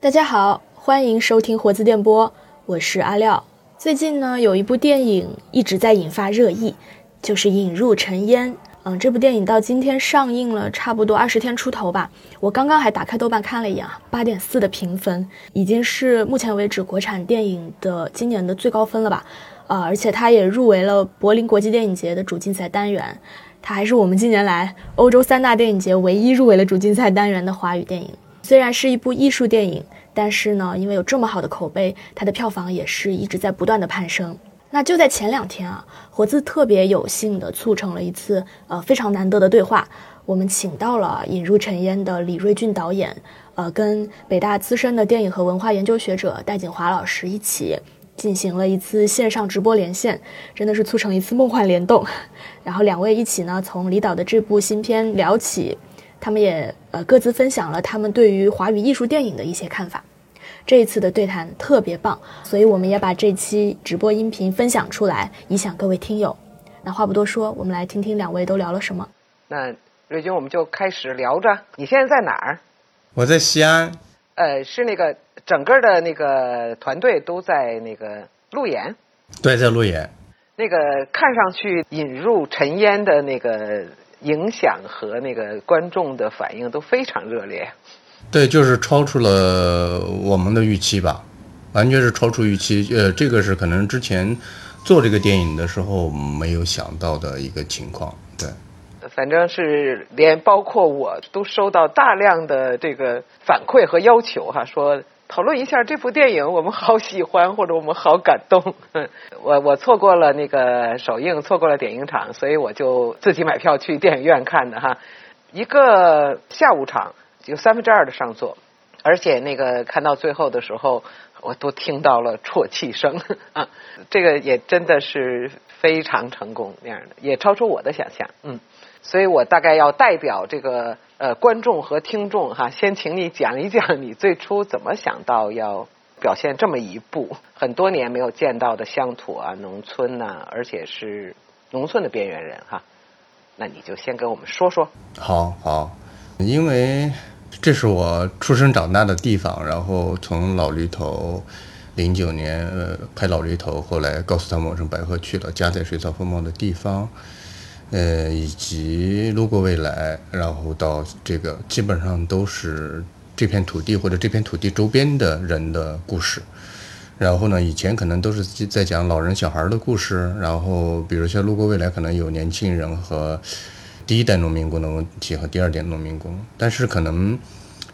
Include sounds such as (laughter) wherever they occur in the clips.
大家好，欢迎收听活字电波，我是阿廖。最近呢，有一部电影一直在引发热议，就是《引入尘烟》。嗯，这部电影到今天上映了差不多二十天出头吧。我刚刚还打开豆瓣看了一眼啊，八点四的评分，已经是目前为止国产电影的今年的最高分了吧？啊，而且它也入围了柏林国际电影节的主竞赛单元。它还是我们近年来欧洲三大电影节唯一入围了主竞赛单元的华语电影。虽然是一部艺术电影，但是呢，因为有这么好的口碑，它的票房也是一直在不断的攀升。那就在前两天啊，活字特别有幸的促成了一次呃非常难得的对话，我们请到了《引入尘烟》的李瑞俊导演，呃，跟北大资深的电影和文化研究学者戴锦华老师一起进行了一次线上直播连线，真的是促成一次梦幻联动。然后两位一起呢，从李导的这部新片聊起，他们也呃各自分享了他们对于华语艺术电影的一些看法。这一次的对谈特别棒，所以我们也把这期直播音频分享出来，以享各位听友。那话不多说，我们来听听两位都聊了什么。那瑞军，我们就开始聊着。你现在在哪儿？我在西安。呃，是那个整个的那个团队都在那个路演。对，在路演。那个看上去引入尘烟的那个影响和那个观众的反应都非常热烈。对，就是超出了我们的预期吧，完全是超出预期。呃，这个是可能之前做这个电影的时候没有想到的一个情况。对，反正是连包括我都收到大量的这个反馈和要求哈，说讨论一下这部电影，我们好喜欢或者我们好感动。(laughs) 我我错过了那个首映，错过了点映场，所以我就自己买票去电影院看的哈，一个下午场。有三分之二的上座，而且那个看到最后的时候，我都听到了啜泣声 (laughs) 啊！这个也真的是非常成功那样的，也超出我的想象。嗯，所以我大概要代表这个呃观众和听众哈，先请你讲一讲你最初怎么想到要表现这么一部很多年没有见到的乡土啊、农村呐，而且是农村的边缘人哈。那你就先跟我们说说。好好，因为。这是我出生长大的地方，然后从老驴头，零九年呃拍老驴头，后来告诉他们我从白河去了，家在水草丰茂的地方，呃以及路过未来，然后到这个基本上都是这片土地或者这片土地周边的人的故事，然后呢以前可能都是在讲老人小孩的故事，然后比如像路过未来可能有年轻人和。第一代农民工的问题和第二代农民工，但是可能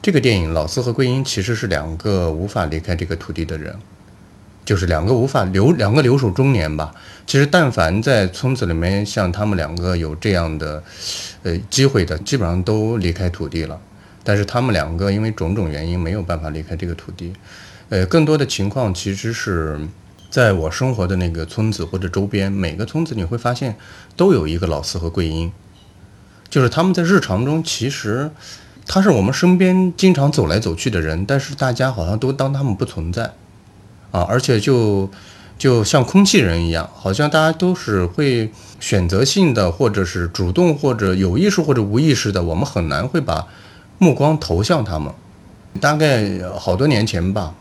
这个电影老四和桂英其实是两个无法离开这个土地的人，就是两个无法留两个留守中年吧。其实但凡在村子里面像他们两个有这样的呃机会的，基本上都离开土地了。但是他们两个因为种种原因没有办法离开这个土地。呃，更多的情况其实是在我生活的那个村子或者周边，每个村子你会发现都有一个老四和桂英。就是他们在日常中，其实他是我们身边经常走来走去的人，但是大家好像都当他们不存在，啊，而且就就像空气人一样，好像大家都是会选择性的，或者是主动或者有意识或者无意识的，我们很难会把目光投向他们。大概好多年前吧，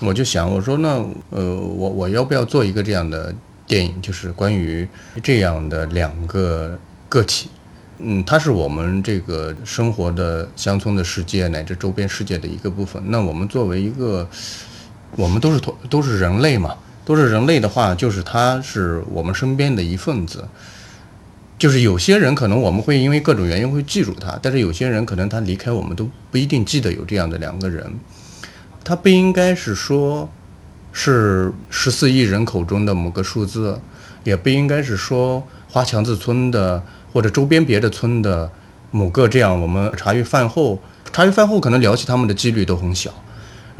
我就想，我说那呃，我我要不要做一个这样的电影，就是关于这样的两个个体。嗯，它是我们这个生活的乡村的世界乃至周边世界的一个部分。那我们作为一个，我们都是同都是人类嘛，都是人类的话，就是他是我们身边的一份子。就是有些人可能我们会因为各种原因会记住他，但是有些人可能他离开我们都不一定记得有这样的两个人。他不应该是说，是十四亿人口中的某个数字，也不应该是说花墙子村的。或者周边别的村的某个这样，我们茶余饭后，茶余饭后可能聊起他们的几率都很小，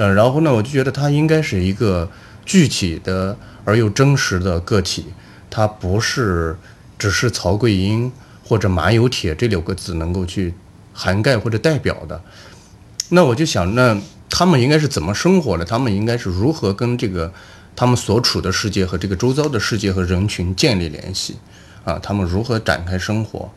呃，然后呢，我就觉得他应该是一个具体的而又真实的个体，他不是只是曹桂英或者马有铁这六个字能够去涵盖或者代表的。那我就想，那他们应该是怎么生活的？他们应该是如何跟这个他们所处的世界和这个周遭的世界和人群建立联系？啊，他们如何展开生活？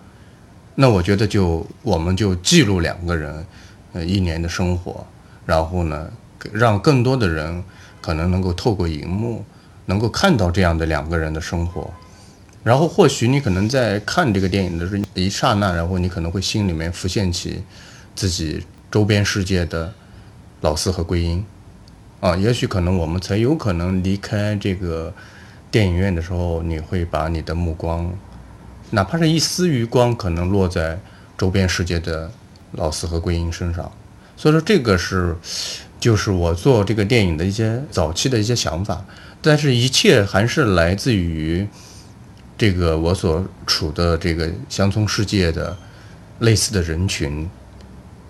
那我觉得就我们就记录两个人，呃，一年的生活，然后呢，让更多的人可能能够透过荧幕能够看到这样的两个人的生活，然后或许你可能在看这个电影的时候一刹那，然后你可能会心里面浮现起自己周边世界的老四和桂英，啊，也许可能我们才有可能离开这个电影院的时候，你会把你的目光，哪怕是一丝余光，可能落在周边世界的老四和桂英身上。所以说，这个是就是我做这个电影的一些早期的一些想法，但是一切还是来自于这个我所处的这个乡村世界的类似的人群，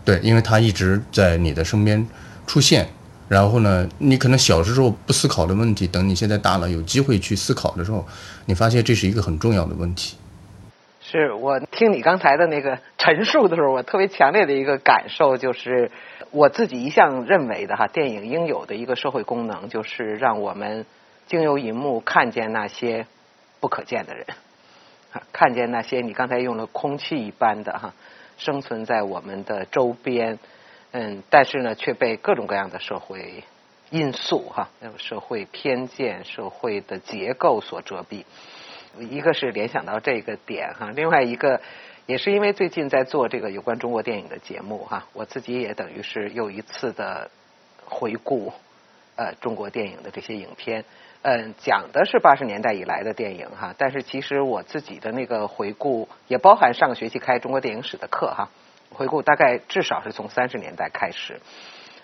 对，因为他一直在你的身边出现，然后呢，你可能小时候不思考的问题，等你现在大了有机会去思考的时候，你发现这是一个很重要的问题。是我听你刚才的那个陈述的时候，我特别强烈的一个感受就是，我自己一向认为的哈，电影应有的一个社会功能，就是让我们经由银幕看见那些不可见的人，看见那些你刚才用了空气一般的哈，生存在我们的周边，嗯，但是呢，却被各种各样的社会因素哈，社会偏见、社会的结构所遮蔽。一个是联想到这个点哈，另外一个也是因为最近在做这个有关中国电影的节目哈，我自己也等于是又一次的回顾呃中国电影的这些影片，嗯，讲的是八十年代以来的电影哈，但是其实我自己的那个回顾也包含上个学期开中国电影史的课哈，回顾大概至少是从三十年代开始，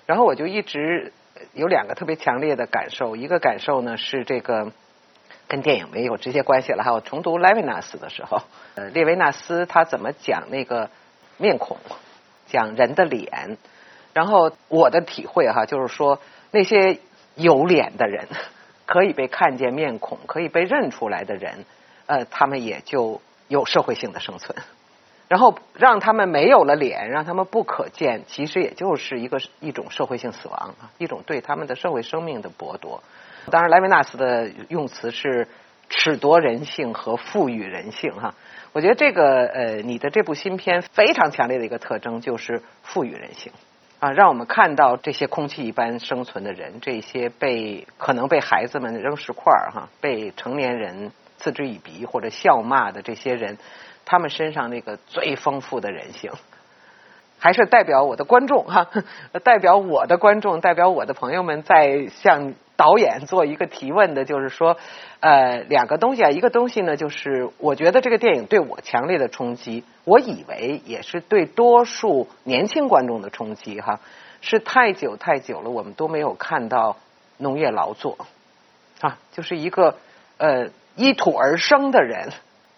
然后我就一直有两个特别强烈的感受，一个感受呢是这个。跟电影没有直接关系了哈。我重读莱维纳斯的时候，呃，列维纳斯他怎么讲那个面孔，讲人的脸，然后我的体会哈，就是说那些有脸的人，可以被看见面孔，可以被认出来的人，呃，他们也就有社会性的生存。然后让他们没有了脸，让他们不可见，其实也就是一个一种社会性死亡啊，一种对他们的社会生命的剥夺。当然，莱维纳斯的用词是褫夺人性和赋予人性哈。我觉得这个呃，你的这部新片非常强烈的一个特征就是赋予人性啊，让我们看到这些空气一般生存的人，这些被可能被孩子们扔石块哈，被成年人嗤之以鼻或者笑骂的这些人，他们身上那个最丰富的人性。还是代表我的观众哈，代表我的观众，代表我的朋友们在向导演做一个提问的，就是说，呃，两个东西啊，一个东西呢，就是我觉得这个电影对我强烈的冲击，我以为也是对多数年轻观众的冲击哈，是太久太久了，我们都没有看到农业劳作啊，就是一个呃依土而生的人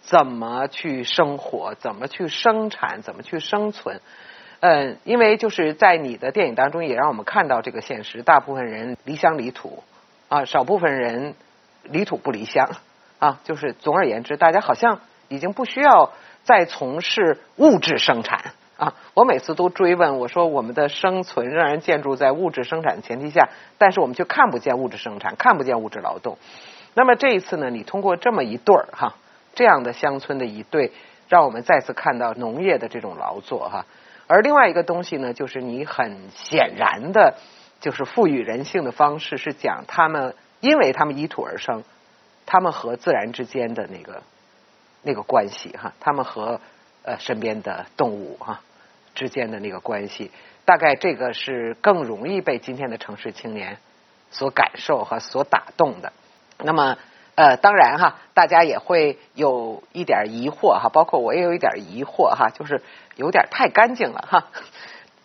怎么去生活，怎么去生产，怎么去生存。嗯，因为就是在你的电影当中，也让我们看到这个现实：大部分人离乡离土啊，少部分人离土不离乡啊。就是总而言之，大家好像已经不需要再从事物质生产啊。我每次都追问我说：“我们的生存仍然建筑在物质生产的前提下，但是我们却看不见物质生产，看不见物质劳动。”那么这一次呢，你通过这么一对儿哈，这样的乡村的一对，让我们再次看到农业的这种劳作哈。而另外一个东西呢，就是你很显然的，就是赋予人性的方式，是讲他们，因为他们依土而生，他们和自然之间的那个那个关系哈，他们和呃身边的动物哈之间的那个关系，大概这个是更容易被今天的城市青年所感受和所打动的。那么呃，当然哈，大家也会有一点疑惑哈，包括我也有一点疑惑哈，就是。有点太干净了哈，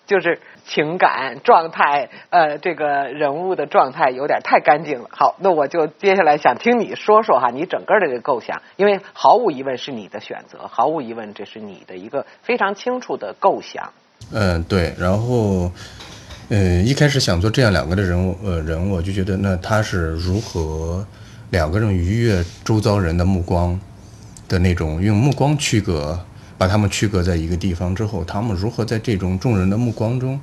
就是情感状态，呃，这个人物的状态有点太干净了。好，那我就接下来想听你说说哈，你整个的这个构想，因为毫无疑问是你的选择，毫无疑问这是你的一个非常清楚的构想。嗯，对。然后，呃，一开始想做这样两个的人物，呃，人物我就觉得，那他是如何两个人愉悦周遭人的目光的那种，用目光区隔。把他们区隔在一个地方之后，他们如何在这种众人的目光中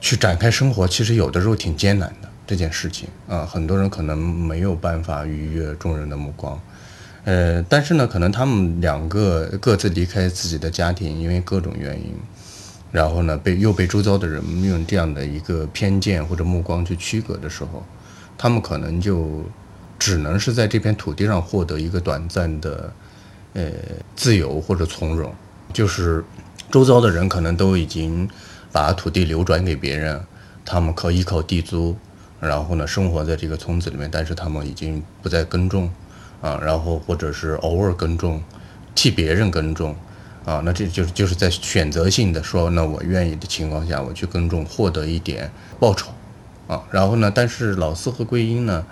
去展开生活？其实有的时候挺艰难的这件事情啊，很多人可能没有办法逾越众人的目光。呃，但是呢，可能他们两个各自离开自己的家庭，因为各种原因，然后呢被又被周遭的人用这样的一个偏见或者目光去区隔的时候，他们可能就只能是在这片土地上获得一个短暂的呃自由或者从容，就是周遭的人可能都已经把土地流转给别人，他们靠依靠地租。然后呢，生活在这个村子里面，但是他们已经不再耕种，啊，然后或者是偶尔耕种，替别人耕种，啊，那这就是就是在选择性的说，那我愿意的情况下，我去耕种，获得一点报酬，啊，然后呢，但是老四和桂英呢，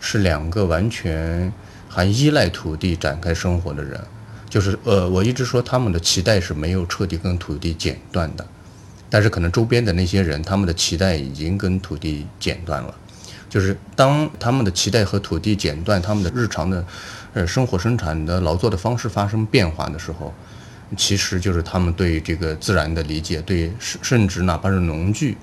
是两个完全还依赖土地展开生活的人，就是呃，我一直说他们的脐带是没有彻底跟土地剪断的。但是可能周边的那些人，他们的脐带已经跟土地剪断了。就是当他们的脐带和土地剪断，他们的日常的，呃，生活生产的劳作的方式发生变化的时候，其实就是他们对这个自然的理解，对甚甚至哪怕是农具，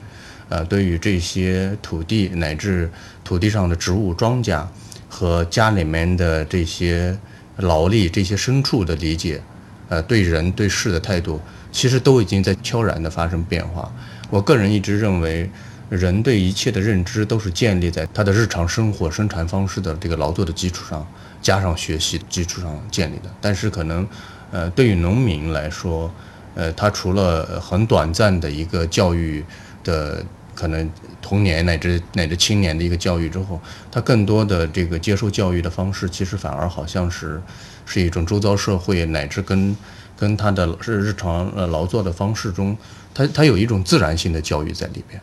呃，对于这些土地乃至土地上的植物、庄稼和家里面的这些劳力、这些牲畜的理解，呃，对人对事的态度。其实都已经在悄然地发生变化。我个人一直认为，人对一切的认知都是建立在他的日常生活生产方式的这个劳作的基础上，加上学习基础上建立的。但是可能，呃，对于农民来说，呃，他除了很短暂的一个教育的可能童年乃至乃至青年的一个教育之后，他更多的这个接受教育的方式，其实反而好像是是一种周遭社会乃至跟。跟他的日日常呃劳作的方式中，他他有一种自然性的教育在里边，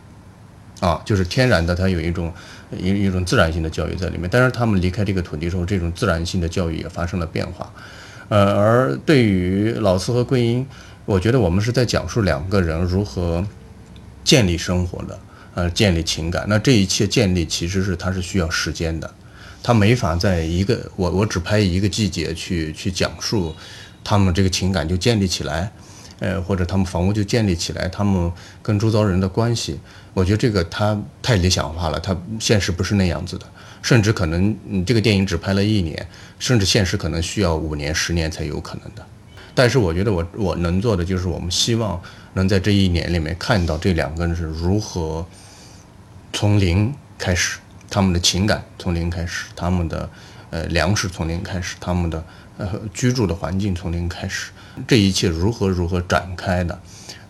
啊，就是天然的，他有一种一一种自然性的教育在里面。但是他们离开这个土地之后，这种自然性的教育也发生了变化，呃，而对于老四和桂英，我觉得我们是在讲述两个人如何建立生活的，呃，建立情感。那这一切建立其实是它是需要时间的，它没法在一个我我只拍一个季节去去讲述。他们这个情感就建立起来，呃，或者他们房屋就建立起来，他们跟周遭人的关系，我觉得这个它太理想化了，它现实不是那样子的，甚至可能你这个电影只拍了一年，甚至现实可能需要五年、十年才有可能的。但是我觉得我我能做的就是，我们希望能在这一年里面看到这两个人是如何从零开始，他们的情感从零开始，他们的呃粮食从零开始，他们的。呃，居住的环境从零开始，这一切如何如何展开的？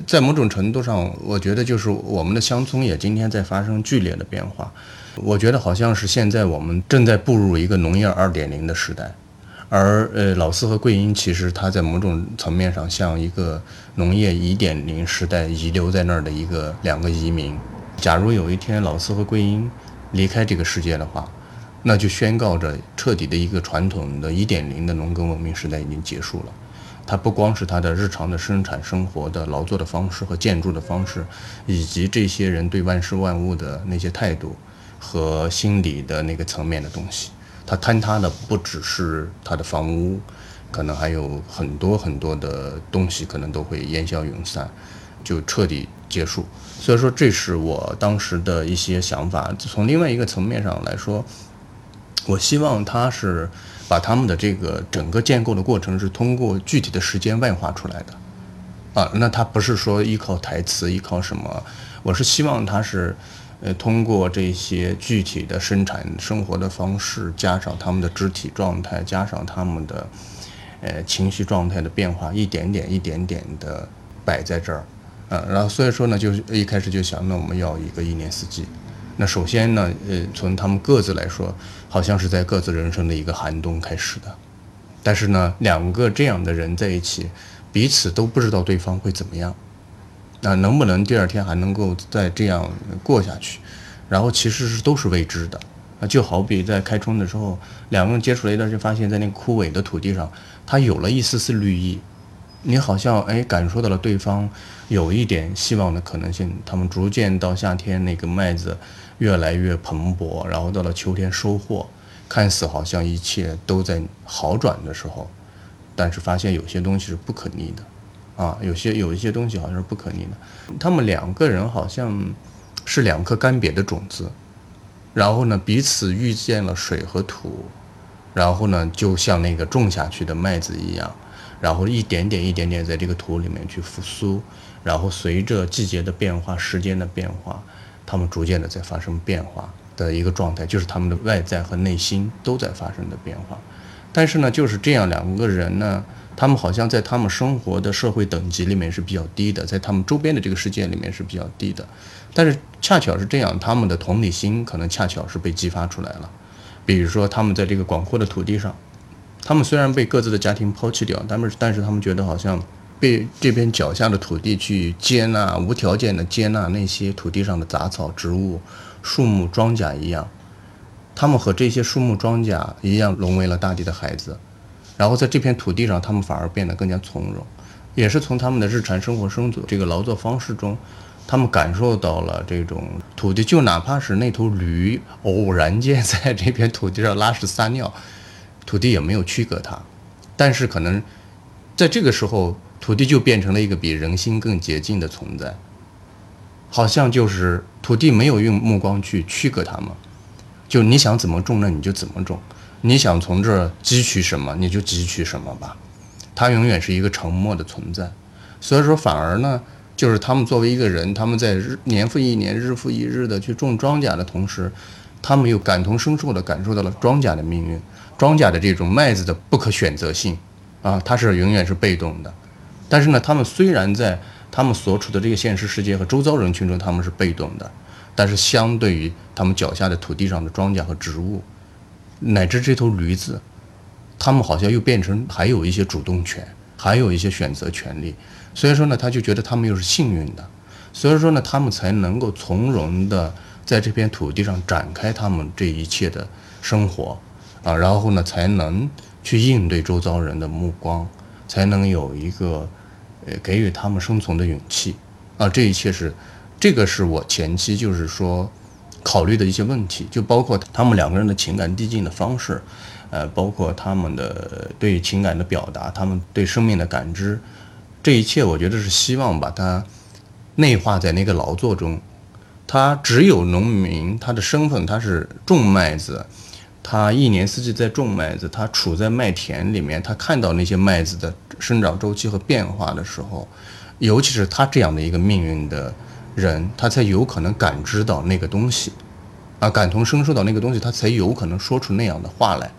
在某种程度上，我觉得就是我们的乡村也今天在发生剧烈的变化。我觉得好像是现在我们正在步入一个农业二点零的时代，而呃老四和桂英其实它在某种层面上像一个农业一点零时代遗留在那儿的一个两个移民。假如有一天老四和桂英离开这个世界的话。那就宣告着彻底的一个传统的一点零的农耕文明时代已经结束了。它不光是它的日常的生产生活的劳作的方式和建筑的方式，以及这些人对万事万物的那些态度和心理的那个层面的东西。它坍塌的不只是它的房屋，可能还有很多很多的东西，可能都会烟消云散，就彻底结束。所以说，这是我当时的一些想法。从另外一个层面上来说。我希望他是把他们的这个整个建构的过程是通过具体的时间外化出来的，啊，那他不是说依靠台词，依靠什么？我是希望他是，呃，通过这些具体的生产生活的方式，加上他们的肢体状态，加上他们的，呃，情绪状态的变化，一点点、一点点的摆在这儿，啊，然后所以说呢，就一开始就想，那我们要一个一年四季。那首先呢，呃，从他们各自来说，好像是在各自人生的一个寒冬开始的，但是呢，两个这样的人在一起，彼此都不知道对方会怎么样，那能不能第二天还能够再这样过下去？然后其实是都是未知的，啊，就好比在开春的时候，两个人接触了一段，就发现在那枯萎的土地上，它有了一丝丝绿意。你好像哎感受到了对方有一点希望的可能性，他们逐渐到夏天那个麦子越来越蓬勃，然后到了秋天收获，看似好像一切都在好转的时候，但是发现有些东西是不可逆的，啊，有些有一些东西好像是不可逆的。他们两个人好像是两颗干瘪的种子，然后呢彼此遇见了水和土，然后呢就像那个种下去的麦子一样。然后一点点一点点在这个土里面去复苏，然后随着季节的变化、时间的变化，他们逐渐的在发生变化的一个状态，就是他们的外在和内心都在发生的变化。但是呢，就是这样两个人呢，他们好像在他们生活的社会等级里面是比较低的，在他们周边的这个世界里面是比较低的。但是恰巧是这样，他们的同理心可能恰巧是被激发出来了。比如说，他们在这个广阔的土地上，他们虽然被各自的家庭抛弃掉，但是但是他们觉得好像被这边脚下的土地去接纳，无条件的接纳那些土地上的杂草、植物、树木、庄稼一样。他们和这些树木、庄稼一样，融为了大地的孩子。然后在这片土地上，他们反而变得更加从容，也是从他们的日常生活、生存这个劳作方式中。他们感受到了这种土地，就哪怕是那头驴偶然间在这片土地上拉屎撒尿，土地也没有区隔它。但是可能在这个时候，土地就变成了一个比人心更洁净的存在，好像就是土地没有用目光去区隔它们，就你想怎么种，那你就怎么种；你想从这儿汲取什么，你就汲取什么吧。它永远是一个沉默的存在。所以说，反而呢。就是他们作为一个人，他们在日年复一年、日复一日的去种庄稼的同时，他们又感同身受地感受到了庄稼的命运，庄稼的这种麦子的不可选择性，啊，它是永远是被动的。但是呢，他们虽然在他们所处的这个现实世界和周遭人群中他们是被动的，但是相对于他们脚下的土地上的庄稼和植物，乃至这头驴子，他们好像又变成还有一些主动权，还有一些选择权利。所以说呢，他就觉得他们又是幸运的，所以说呢，他们才能够从容的在这片土地上展开他们这一切的生活，啊，然后呢，才能去应对周遭人的目光，才能有一个呃给予他们生存的勇气，啊，这一切是这个是我前期就是说考虑的一些问题，就包括他们两个人的情感递进的方式，呃，包括他们的对情感的表达，他们对生命的感知。这一切，我觉得是希望把它内化在那个劳作中。他只有农民，他的身份他是种麦子，他一年四季在种麦子，他处在麦田里面，他看到那些麦子的生长周期和变化的时候，尤其是他这样的一个命运的人，他才有可能感知到那个东西，啊，感同身受到那个东西，他才有可能说出那样的话来，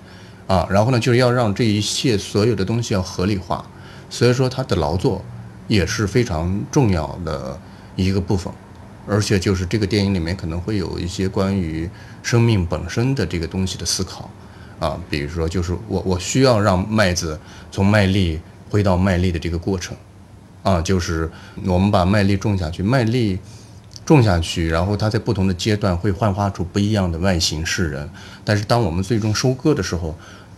啊，然后呢，就是要让这一切所有的东西要合理化。所以说，他的劳作也是非常重要的一个部分，而且就是这个电影里面可能会有一些关于生命本身的这个东西的思考，啊，比如说就是我我需要让麦子从麦粒回到麦粒的这个过程，啊，就是我们把麦粒种下去，麦粒种下去，然后它在不同的阶段会幻化出不一样的外形示人，但是当我们最终收割的时候，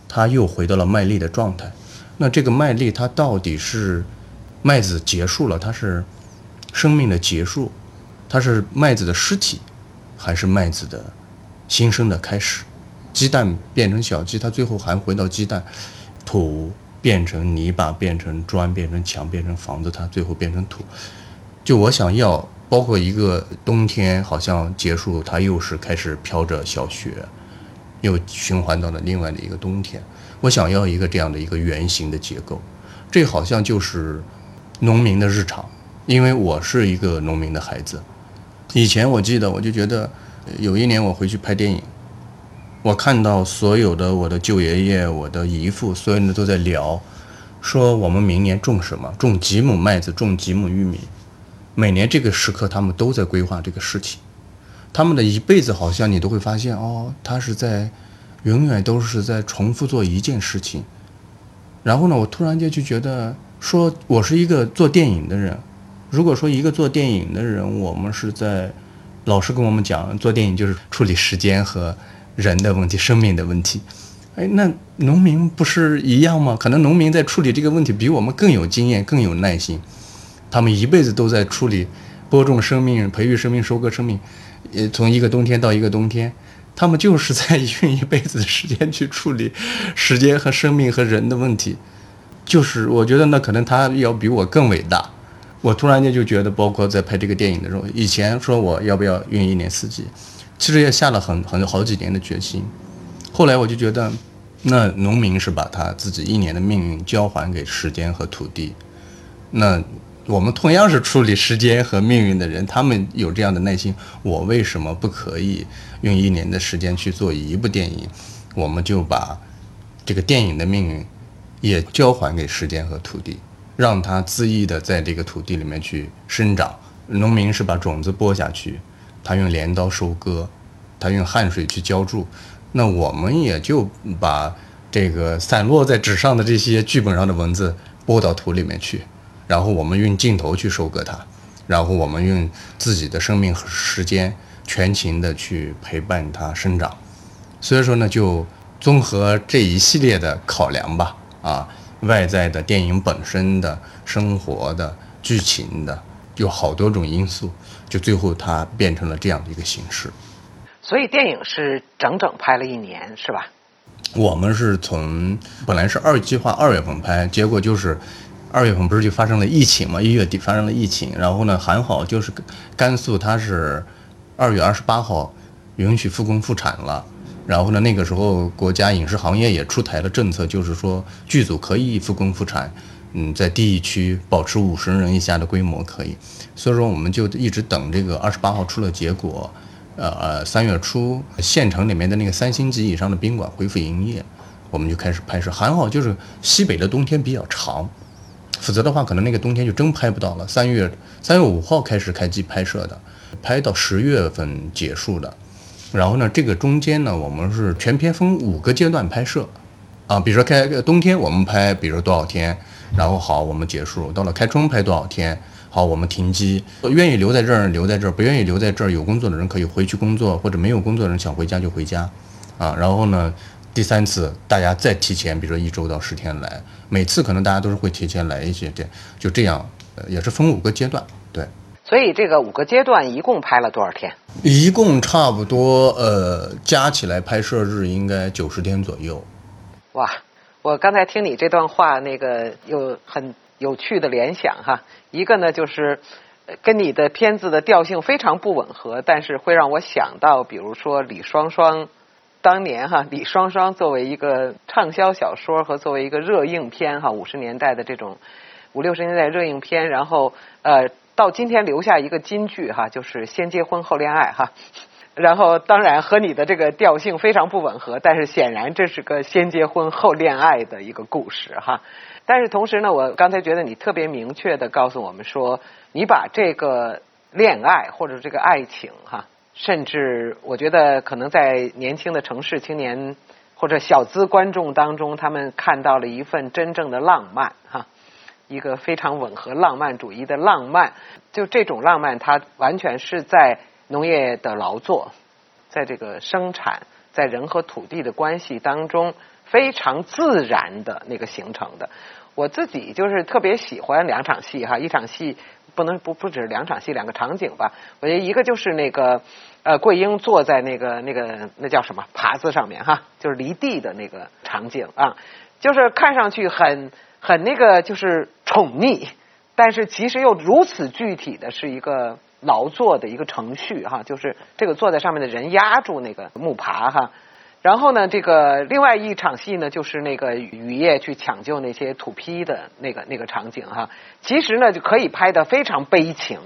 它又回到了麦粒的状态。那这个麦粒它到底是麦子结束了，它是生命的结束，它是麦子的尸体，还是麦子的新生的开始？鸡蛋变成小鸡，它最后还回到鸡蛋；土变成泥巴，变成砖，变成墙，变成房子，它最后变成土。就我想要，包括一个冬天好像结束，它又是开始飘着小雪，又循环到了另外的一个冬天。我想要一个这样的一个圆形的结构，这好像就是农民的日常。因为我是一个农民的孩子，以前我记得，我就觉得有一年我回去拍电影，我看到所有的我的舅爷爷、我的姨父，所有人都在聊，说我们明年种什么，种几亩麦子，种几亩玉米。每年这个时刻，他们都在规划这个事情。他们的一辈子，好像你都会发现，哦，他是在。永远都是在重复做一件事情，然后呢，我突然间就觉得，说我是一个做电影的人。如果说一个做电影的人，我们是在老师跟我们讲，做电影就是处理时间和人的问题、生命的问题。哎，那农民不是一样吗？可能农民在处理这个问题比我们更有经验、更有耐心。他们一辈子都在处理播种生命、培育生命、收割生命，呃，从一个冬天到一个冬天。他们就是在用一辈子的时间去处理时间和生命和人的问题，就是我觉得那可能他要比我更伟大。我突然间就觉得，包括在拍这个电影的时候，以前说我要不要用一年四季，其实也下了很很好几年的决心。后来我就觉得，那农民是把他自己一年的命运交还给时间和土地。那我们同样是处理时间和命运的人，他们有这样的耐心，我为什么不可以用一年的时间去做一部电影？我们就把这个电影的命运也交还给时间和土地，让它恣意的在这个土地里面去生长。农民是把种子播下去，他用镰刀收割，他用汗水去浇筑。那我们也就把这个散落在纸上的这些剧本上的文字播到土里面去。然后我们用镜头去收割它，然后我们用自己的生命和时间全情的去陪伴它生长。所以说呢，就综合这一系列的考量吧，啊，外在的电影本身的生活的剧情的，有好多种因素，就最后它变成了这样的一个形式。所以电影是整整拍了一年，是吧？我们是从本来是二计划二月份拍，结果就是。二月份不是就发生了疫情嘛？一月底发生了疫情，然后呢，还好就是甘肃它是二月二十八号允许复工复产了，然后呢，那个时候国家影视行业也出台了政策，就是说剧组可以复工复产，嗯，在地区保持五十人以下的规模可以，所以说我们就一直等这个二十八号出了结果，呃呃，三月初县城里面的那个三星级以上的宾馆恢复营业，我们就开始拍摄，还好就是西北的冬天比较长。否则的话，可能那个冬天就真拍不到了。三月三月五号开始开机拍摄的，拍到十月份结束的。然后呢，这个中间呢，我们是全片分五个阶段拍摄，啊，比如说开冬天我们拍，比如说多少天，然后好我们结束。到了开春拍多少天，好我们停机。愿意留在这儿留在这儿，不愿意留在这儿，有工作的人可以回去工作，或者没有工作的人想回家就回家，啊，然后呢。第三次，大家再提前，比如说一周到十天来，每次可能大家都是会提前来一些，这就这样，呃也是分五个阶段，对。所以这个五个阶段一共拍了多少天？一共差不多，呃，加起来拍摄日应该九十天左右。哇，我刚才听你这段话，那个有很有趣的联想哈。一个呢，就是跟你的片子的调性非常不吻合，但是会让我想到，比如说李双双。当年哈，李双双作为一个畅销小说和作为一个热映片哈，五十年代的这种五六十年代热映片，然后呃，到今天留下一个金句哈，就是先结婚后恋爱哈。(laughs) 然后当然和你的这个调性非常不吻合，但是显然这是个先结婚后恋爱的一个故事哈。但是同时呢，我刚才觉得你特别明确的告诉我们说，你把这个恋爱或者这个爱情哈。甚至我觉得，可能在年轻的城市青年或者小资观众当中，他们看到了一份真正的浪漫，哈，一个非常吻合浪漫主义的浪漫。就这种浪漫，它完全是在农业的劳作，在这个生产，在人和土地的关系当中，非常自然的那个形成的。我自己就是特别喜欢两场戏，哈，一场戏。不能不不只是两场戏两个场景吧？我觉得一个就是那个呃桂英坐在那个那个那叫什么耙子上面哈，就是离地的那个场景啊，就是看上去很很那个就是宠溺，但是其实又如此具体的是一个劳作的一个程序哈，就是这个坐在上面的人压住那个木耙哈。然后呢，这个另外一场戏呢，就是那个雨夜去抢救那些土坯的那个那个场景哈。其实呢，就可以拍的非常悲情，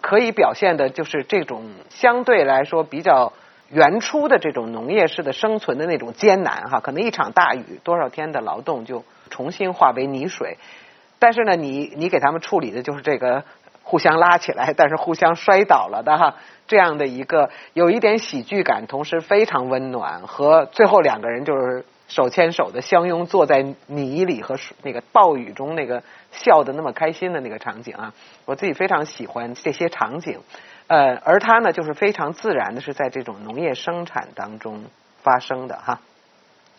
可以表现的就是这种相对来说比较原初的这种农业式的生存的那种艰难哈。可能一场大雨，多少天的劳动就重新化为泥水。但是呢，你你给他们处理的就是这个互相拉起来，但是互相摔倒了的哈。这样的一个有一点喜剧感，同时非常温暖，和最后两个人就是手牵手的相拥坐在泥里和那个暴雨中那个笑的那么开心的那个场景啊，我自己非常喜欢这些场景。呃，而它呢，就是非常自然的是在这种农业生产当中发生的哈，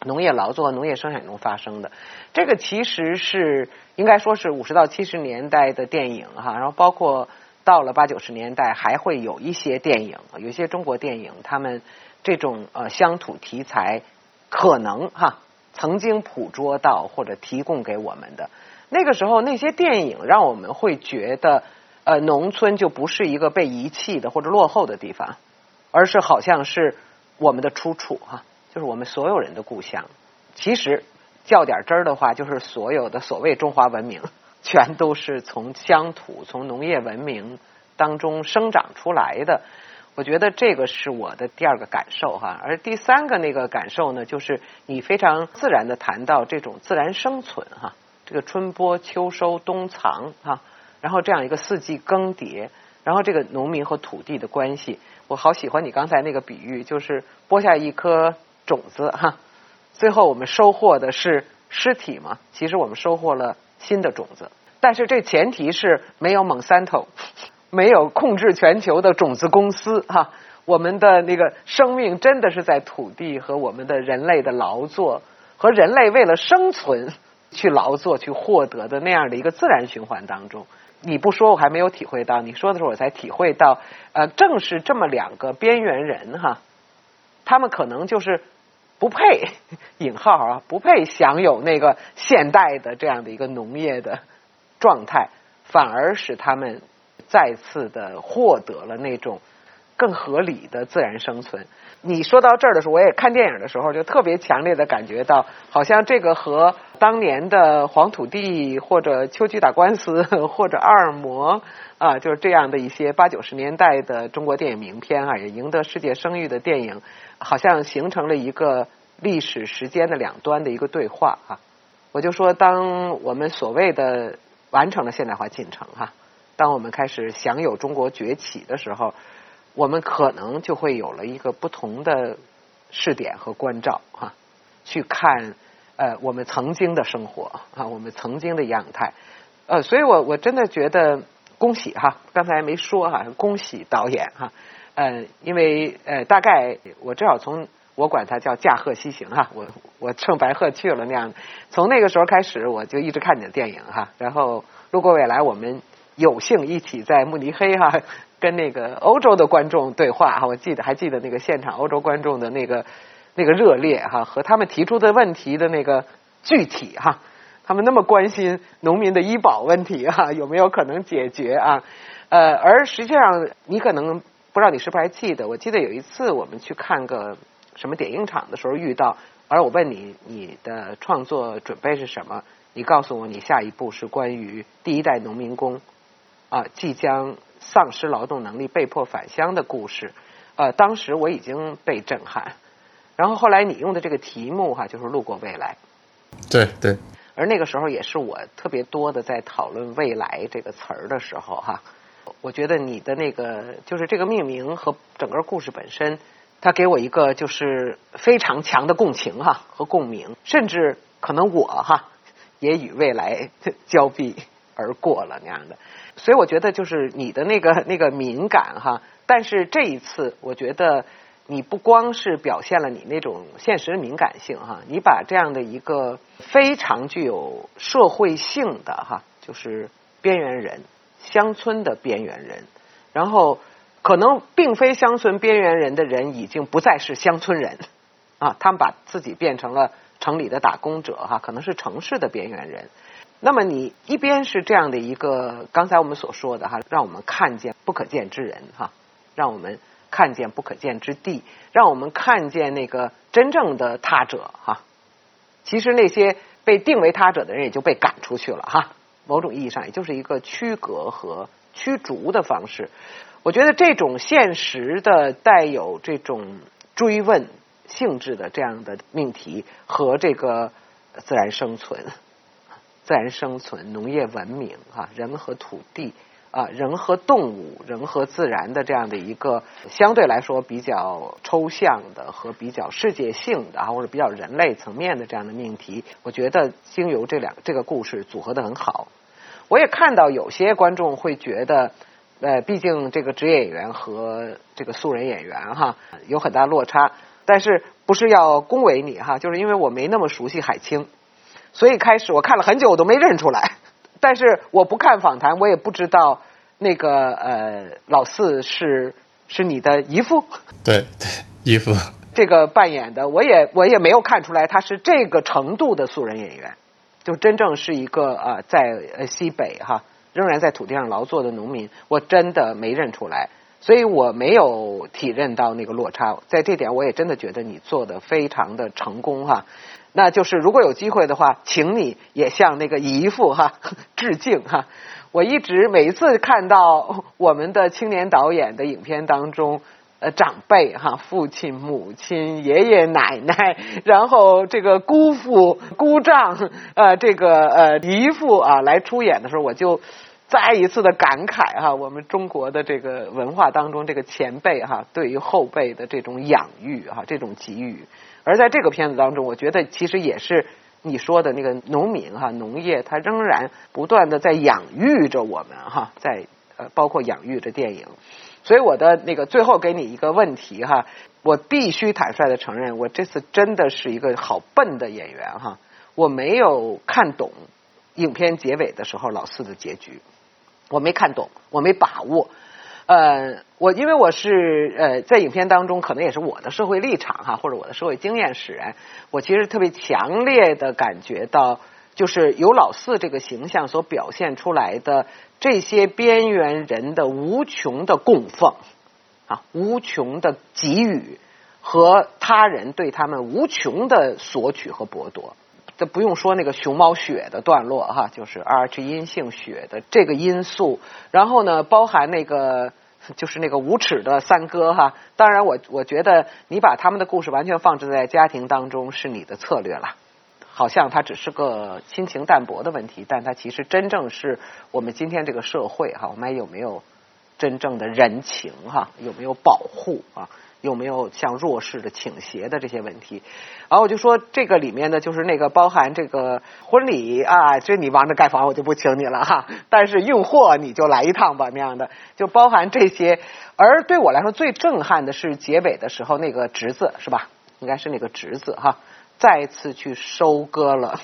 农业劳作、农业生产中发生的。这个其实是应该说是五十到七十年代的电影哈，然后包括。到了八九十年代，还会有一些电影，有一些中国电影，他们这种呃乡土题材，可能哈曾经捕捉到或者提供给我们的。那个时候，那些电影让我们会觉得，呃，农村就不是一个被遗弃的或者落后的地方，而是好像是我们的出处哈，就是我们所有人的故乡。其实较点真儿的话，就是所有的所谓中华文明，全都是从乡土、从农业文明当中生长出来的。我觉得这个是我的第二个感受哈，而第三个那个感受呢，就是你非常自然的谈到这种自然生存哈，这个春播、秋收、冬藏哈，然后这样一个四季更迭，然后这个农民和土地的关系，我好喜欢你刚才那个比喻，就是播下一颗种子哈，最后我们收获的是尸体嘛，其实我们收获了新的种子，但是这前提是没有蒙三头。(laughs) 没有控制全球的种子公司哈，我们的那个生命真的是在土地和我们的人类的劳作和人类为了生存 (laughs) 去劳作去获得的那样的一个自然循环当中。你不说我还没有体会到，你说的时候我才体会到，呃，正是这么两个边缘人哈，他们可能就是不配引号啊，不配享有那个现代的这样的一个农业的状态，反而使他们。再次的获得了那种更合理的自然生存。你说到这儿的时候，我也看电影的时候就特别强烈的感觉到，好像这个和当年的黄土地或者秋菊打官司或者二魔啊，就是这样的一些八九十年代的中国电影名片啊，也赢得世界声誉的电影，好像形成了一个历史时间的两端的一个对话啊。我就说，当我们所谓的完成了现代化进程哈。当我们开始享有中国崛起的时候，我们可能就会有了一个不同的视点和关照哈，去看呃我们曾经的生活啊，我们曾经的样态呃，所以我我真的觉得恭喜哈，刚才没说哈，恭喜导演哈，呃，因为呃大概我至少从我管它叫驾鹤西行哈，我我乘白鹤去了那样，从那个时候开始我就一直看你的电影哈，然后路过未来我们。有幸一起在慕尼黑哈跟那个欧洲的观众对话哈，我记得还记得那个现场欧洲观众的那个那个热烈哈和他们提出的问题的那个具体哈，他们那么关心农民的医保问题哈有没有可能解决啊？呃，而实际上你可能不知道你是不是还记得，我记得有一次我们去看个什么点映场的时候遇到，而我问你你的创作准备是什么，你告诉我你下一步是关于第一代农民工。啊，即将丧失劳动能力、被迫返乡的故事，呃，当时我已经被震撼。然后后来你用的这个题目哈，就是路过未来。对对。而那个时候也是我特别多的在讨论“未来”这个词儿的时候哈，我觉得你的那个就是这个命名和整个故事本身，它给我一个就是非常强的共情哈和共鸣，甚至可能我哈也与未来交臂而过了那样的。所以我觉得就是你的那个那个敏感哈，但是这一次我觉得你不光是表现了你那种现实的敏感性哈，你把这样的一个非常具有社会性的哈，就是边缘人、乡村的边缘人，然后可能并非乡村边缘人的人已经不再是乡村人啊，他们把自己变成了城里的打工者哈，可能是城市的边缘人。那么你一边是这样的一个，刚才我们所说的哈，让我们看见不可见之人哈，让我们看见不可见之地，让我们看见那个真正的他者哈。其实那些被定为他者的人也就被赶出去了哈。某种意义上，也就是一个区隔和驱逐的方式。我觉得这种现实的带有这种追问性质的这样的命题和这个自然生存。自然生存、农业文明啊，人和土地啊，人和动物、人和自然的这样的一个相对来说比较抽象的和比较世界性的啊，或者比较人类层面的这样的命题，我觉得经由这两这个故事组合的很好。我也看到有些观众会觉得，呃，毕竟这个职业演员和这个素人演员哈有很大落差，但是不是要恭维你哈，就是因为我没那么熟悉海清。所以开始我看了很久，我都没认出来。(laughs) 但是我不看访谈，我也不知道那个呃老四是是你的姨父。对对，姨父。这个扮演的，我也我也没有看出来他是这个程度的素人演员，就真正是一个啊在呃西北哈仍然在土地上劳作的农民，我真的没认出来。所以我没有体认到那个落差。在这点，我也真的觉得你做的非常的成功哈。那就是如果有机会的话，请你也向那个姨父哈致敬哈。我一直每一次看到我们的青年导演的影片当中，呃，长辈哈，父亲、母亲、爷爷奶奶，然后这个姑父、姑丈，呃，这个呃姨父啊，来出演的时候，我就再一次的感慨哈，我们中国的这个文化当中，这个前辈哈对于后辈的这种养育哈，这种给予，而在这个片子当中，我觉得其实也是。你说的那个农民哈，农业它仍然不断的在养育着我们哈，在呃包括养育着电影，所以我的那个最后给你一个问题哈，我必须坦率的承认，我这次真的是一个好笨的演员哈，我没有看懂影片结尾的时候老四的结局，我没看懂，我没把握。呃，我因为我是呃在影片当中，可能也是我的社会立场哈，或者我的社会经验使然，我其实特别强烈的感觉到，就是由老四这个形象所表现出来的这些边缘人的无穷的供奉啊，无穷的给予和他人对他们无穷的索取和剥夺。这不用说那个熊猫血的段落哈，就是 Rh 阴性血的这个因素，然后呢，包含那个就是那个无耻的三哥哈。当然，我我觉得你把他们的故事完全放置在家庭当中是你的策略了，好像它只是个亲情淡薄的问题，但它其实真正是我们今天这个社会哈，我们有没有真正的人情哈，有没有保护啊？有没有向弱势的倾斜的这些问题？然后我就说这个里面呢，就是那个包含这个婚礼啊，这你忙着盖房，我就不请你了哈。但是运货你就来一趟吧，那样的就包含这些。而对我来说最震撼的是结尾的时候，那个侄子是吧？应该是那个侄子哈，再次去收割了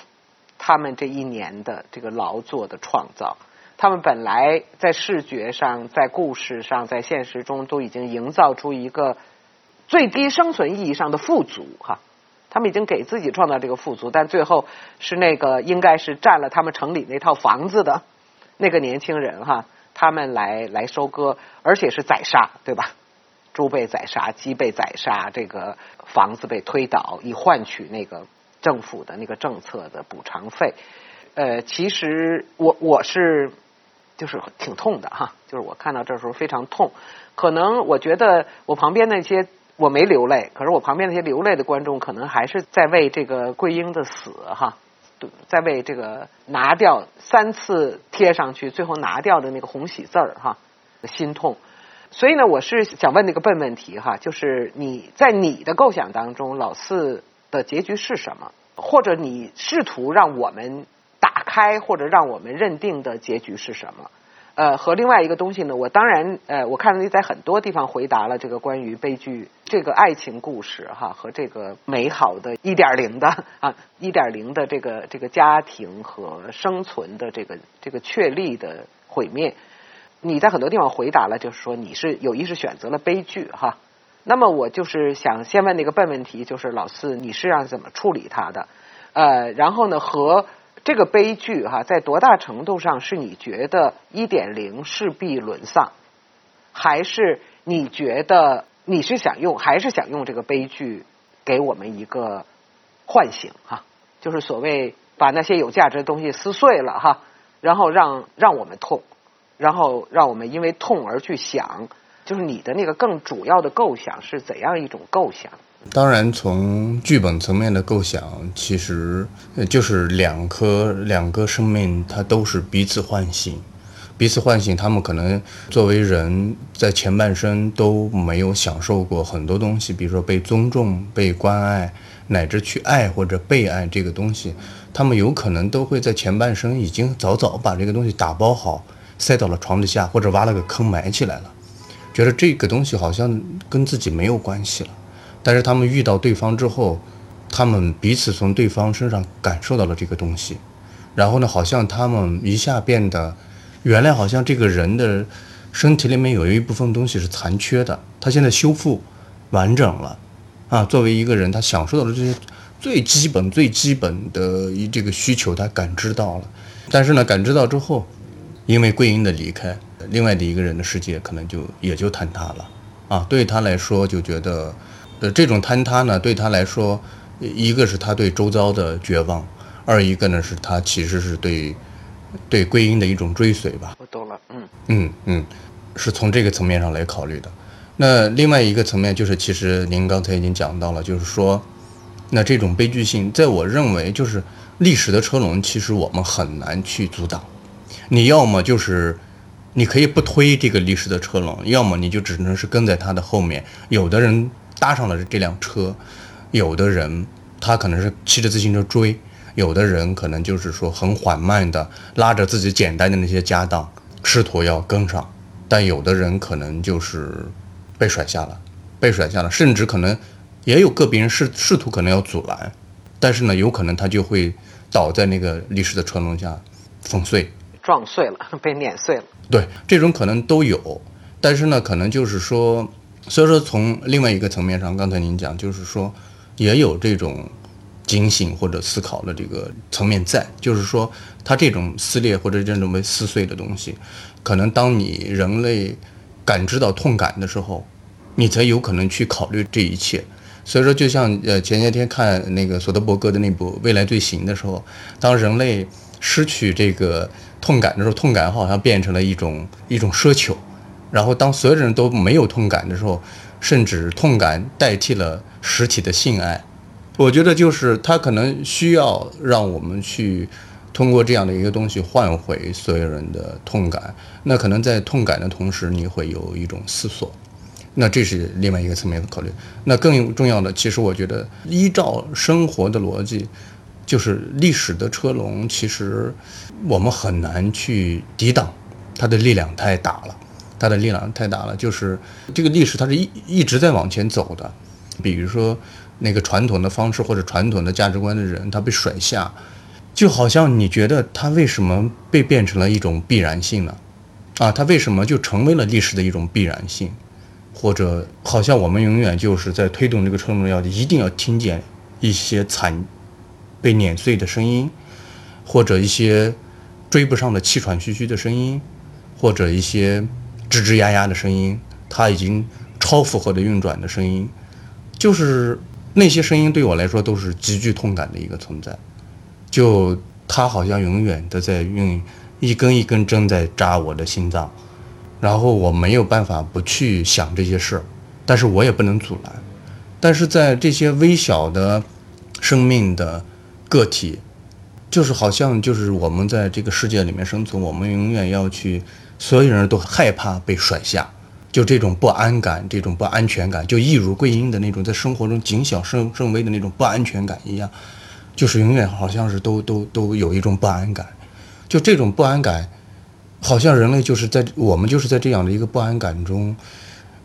他们这一年的这个劳作的创造。他们本来在视觉上、在故事上、在现实中都已经营造出一个。最低生存意义上的富足哈，他们已经给自己创造这个富足，但最后是那个应该是占了他们城里那套房子的那个年轻人哈，他们来来收割，而且是宰杀对吧？猪被宰杀，鸡被宰杀，这个房子被推倒，以换取那个政府的那个政策的补偿费。呃，其实我我是就是挺痛的哈，就是我看到这时候非常痛，可能我觉得我旁边那些。我没流泪，可是我旁边那些流泪的观众，可能还是在为这个桂英的死哈，在为这个拿掉三次贴上去，最后拿掉的那个红喜字儿哈，心痛。所以呢，我是想问那个笨问题哈，就是你在你的构想当中，老四的结局是什么？或者你试图让我们打开，或者让我们认定的结局是什么？呃，和另外一个东西呢，我当然，呃，我看到你在很多地方回答了这个关于悲剧这个爱情故事哈，和这个美好的一点零的 (laughs) 啊一点零的这个这个家庭和生存的这个这个确立的毁灭，你在很多地方回答了，就是说你是有意识选择了悲剧哈。那么我就是想先问那个笨问题，就是老四，你是让怎么处理它的？呃，然后呢和。这个悲剧哈，在多大程度上是你觉得一点零势必沦丧，还是你觉得你是想用，还是想用这个悲剧给我们一个唤醒哈？就是所谓把那些有价值的东西撕碎了哈，然后让让我们痛，然后让我们因为痛而去想，就是你的那个更主要的构想是怎样一种构想？当然，从剧本层面的构想，其实就是两颗两个生命，它都是彼此唤醒，彼此唤醒。他们可能作为人在前半生都没有享受过很多东西，比如说被尊重、被关爱，乃至去爱或者被爱这个东西，他们有可能都会在前半生已经早早把这个东西打包好，塞到了床底下，或者挖了个坑埋起来了，觉得这个东西好像跟自己没有关系了。但是他们遇到对方之后，他们彼此从对方身上感受到了这个东西，然后呢，好像他们一下变得，原来好像这个人的身体里面有一部分东西是残缺的，他现在修复完整了，啊，作为一个人，他享受到了这些最基本、最基本的一这个需求，他感知到了。但是呢，感知到之后，因为桂英的离开，另外的一个人的世界可能就也就坍塌了啊。对他来说，就觉得，呃，这种坍塌呢，对他来说，一个是他对周遭的绝望，二一个呢是他其实是对对归因的一种追随吧。我懂了，嗯嗯嗯，是从这个层面上来考虑的。那另外一个层面就是，其实您刚才已经讲到了，就是说，那这种悲剧性，在我认为，就是历史的车轮，其实我们很难去阻挡。你要么就是，你可以不推这个历史的车轮，要么你就只能是跟在它的后面。有的人搭上了这辆车，有的人他可能是骑着自行车追，有的人可能就是说很缓慢的拉着自己简单的那些家当，试图要跟上，但有的人可能就是。被甩下了，被甩下了，甚至可能也有个别人试试图可能要阻拦，但是呢，有可能他就会倒在那个历史的车轮下，粉碎、撞碎了，(laughs) 被碾碎了。对，这种可能都有，但是呢，可能就是说，所以说从另外一个层面上，刚才您讲，就是说也有这种警醒或者思考的这个层面在，就是说，它这种撕裂或者这种被撕碎的东西，可能当你人类感知到痛感的时候。你才有可能去考虑这一切，所以说，就像呃前些天看那个索德伯格的那部《未来罪行》的时候，当人类失去这个痛感的时候，痛感好像变成了一种一种奢求，然后当所有人都没有痛感的时候，甚至痛感代替了实体的性爱，我觉得就是他可能需要让我们去通过这样的一个东西换回所有人的痛感，那可能在痛感的同时，你会有一种思索。那这是另外一个层面的考虑。那更重要的，其实我觉得，依照生活的逻辑，就是历史的车轮，其实我们很难去抵挡，它的力量太大了，它的力量太大了。就是这个历史，它是一一直在往前走的。比如说，那个传统的方式或者传统的价值观的人，他被甩下，就好像你觉得他为什么被变成了一种必然性呢？啊，他为什么就成为了历史的一种必然性？或者好像我们永远就是在推动这个车轮，要一定要听见一些惨被碾碎的声音，或者一些追不上的气喘吁吁的声音，或者一些吱吱呀呀的声音，它已经超负荷的运转的声音，就是那些声音对我来说都是极具痛感的一个存在。就它好像永远都在用一根一根针在扎我的心脏。然后我没有办法不去想这些事，但是我也不能阻拦。但是在这些微小的生命的个体，就是好像就是我们在这个世界里面生存，我们永远要去，所有人都害怕被甩下，就这种不安感，这种不安全感，就一如桂英的那种在生活中谨小慎慎微的那种不安全感一样，就是永远好像是都都都有一种不安感，就这种不安感。好像人类就是在我们就是在这样的一个不安感中，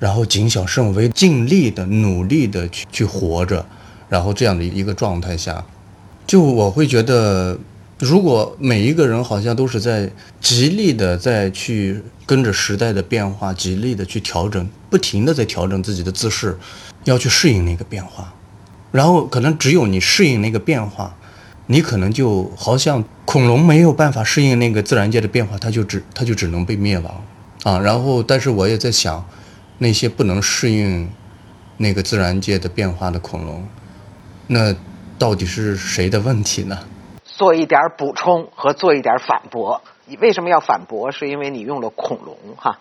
然后谨小慎微、尽力的、努力的去去活着，然后这样的一个状态下，就我会觉得，如果每一个人好像都是在极力的在去跟着时代的变化，极力的去调整，不停的在调整自己的姿势，要去适应那个变化，然后可能只有你适应那个变化。你可能就好像恐龙没有办法适应那个自然界的变化，它就只它就只能被灭亡啊。然后，但是我也在想，那些不能适应那个自然界的变化的恐龙，那到底是谁的问题呢？做一点补充和做一点反驳。你为什么要反驳？是因为你用了恐龙哈。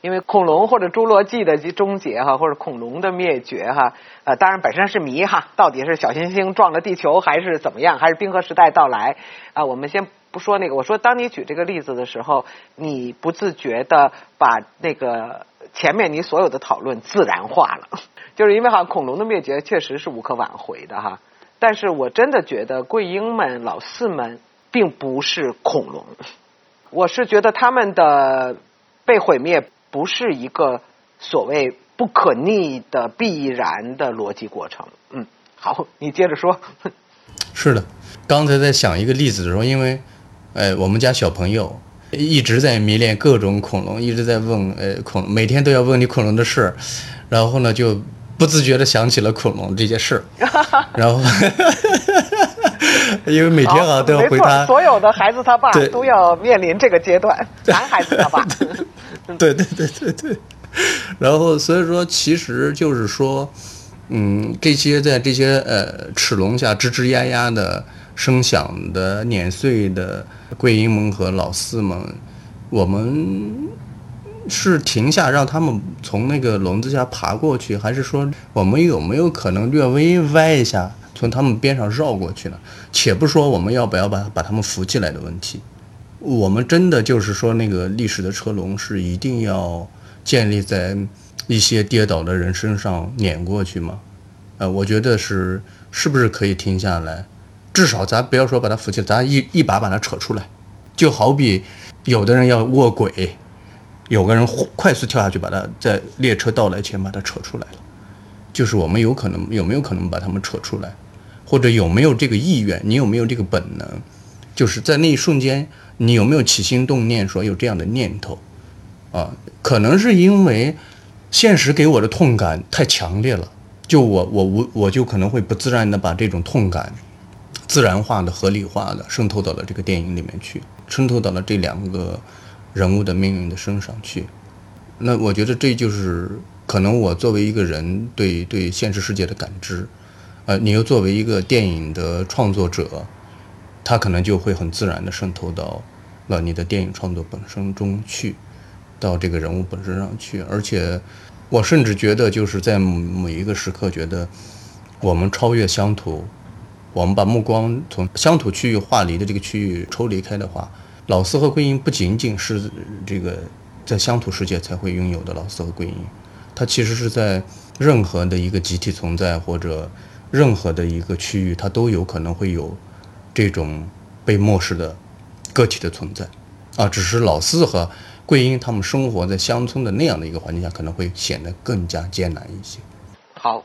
因为恐龙或者侏罗纪的终结哈，或者恐龙的灭绝哈，呃，当然本身是谜哈，到底是小行星撞了地球还是怎么样，还是冰河时代到来啊？我们先不说那个，我说当你举这个例子的时候，你不自觉的把那个前面你所有的讨论自然化了，(laughs) 就是因为哈，恐龙的灭绝确实是无可挽回的哈，但是我真的觉得贵英们老四们并不是恐龙，我是觉得他们的被毁灭。不是一个所谓不可逆的必然的逻辑过程。嗯，好，你接着说。(laughs) 是的，刚才在想一个例子的时候，因为，呃，我们家小朋友一直在迷恋各种恐龙，一直在问，呃，恐每天都要问你恐龙的事，然后呢，就不自觉的想起了恐龙这件事，(laughs) 然后，(laughs) 因为每天好像都要回答。所有的孩子他爸都要面临这个阶段，男 (laughs) 孩子他爸。对对对对对。然后所以说，其实就是说，嗯，这些在这些呃齿笼下吱吱呀呀的声响的碾碎的桂英们和老四们，我们是停下让他们从那个笼子下爬过去，还是说我们有没有可能略微歪一下？从他们边上绕过去呢，且不说我们要不要把把他们扶起来的问题，我们真的就是说那个历史的车龙是一定要建立在一些跌倒的人身上碾过去吗？呃，我觉得是，是不是可以停下来？至少咱不要说把他扶起来，咱一一把把他扯出来，就好比有的人要卧轨，有个人快速跳下去，把他在列车到来前把他扯出来了，就是我们有可能有没有可能把他们扯出来？或者有没有这个意愿？你有没有这个本能？就是在那一瞬间，你有没有起心动念说有这样的念头？啊，可能是因为现实给我的痛感太强烈了，就我我我我就可能会不自然的把这种痛感自然化的、合理化的渗透到了这个电影里面去，渗透到了这两个人物的命运的身上去。那我觉得这就是可能我作为一个人对对现实世界的感知。呃，你又作为一个电影的创作者，他可能就会很自然的渗透到了你的电影创作本身中去，到这个人物本身上去。而且，我甚至觉得，就是在某一个时刻，觉得我们超越乡土，我们把目光从乡土区域划离的这个区域抽离开的话，老四和桂英不仅仅是这个在乡土世界才会拥有的老四和桂英，它其实是在任何的一个集体存在或者。任何的一个区域，它都有可能会有这种被漠视的个体的存在，啊，只是老四和桂英他们生活在乡村的那样的一个环境下，可能会显得更加艰难一些。好，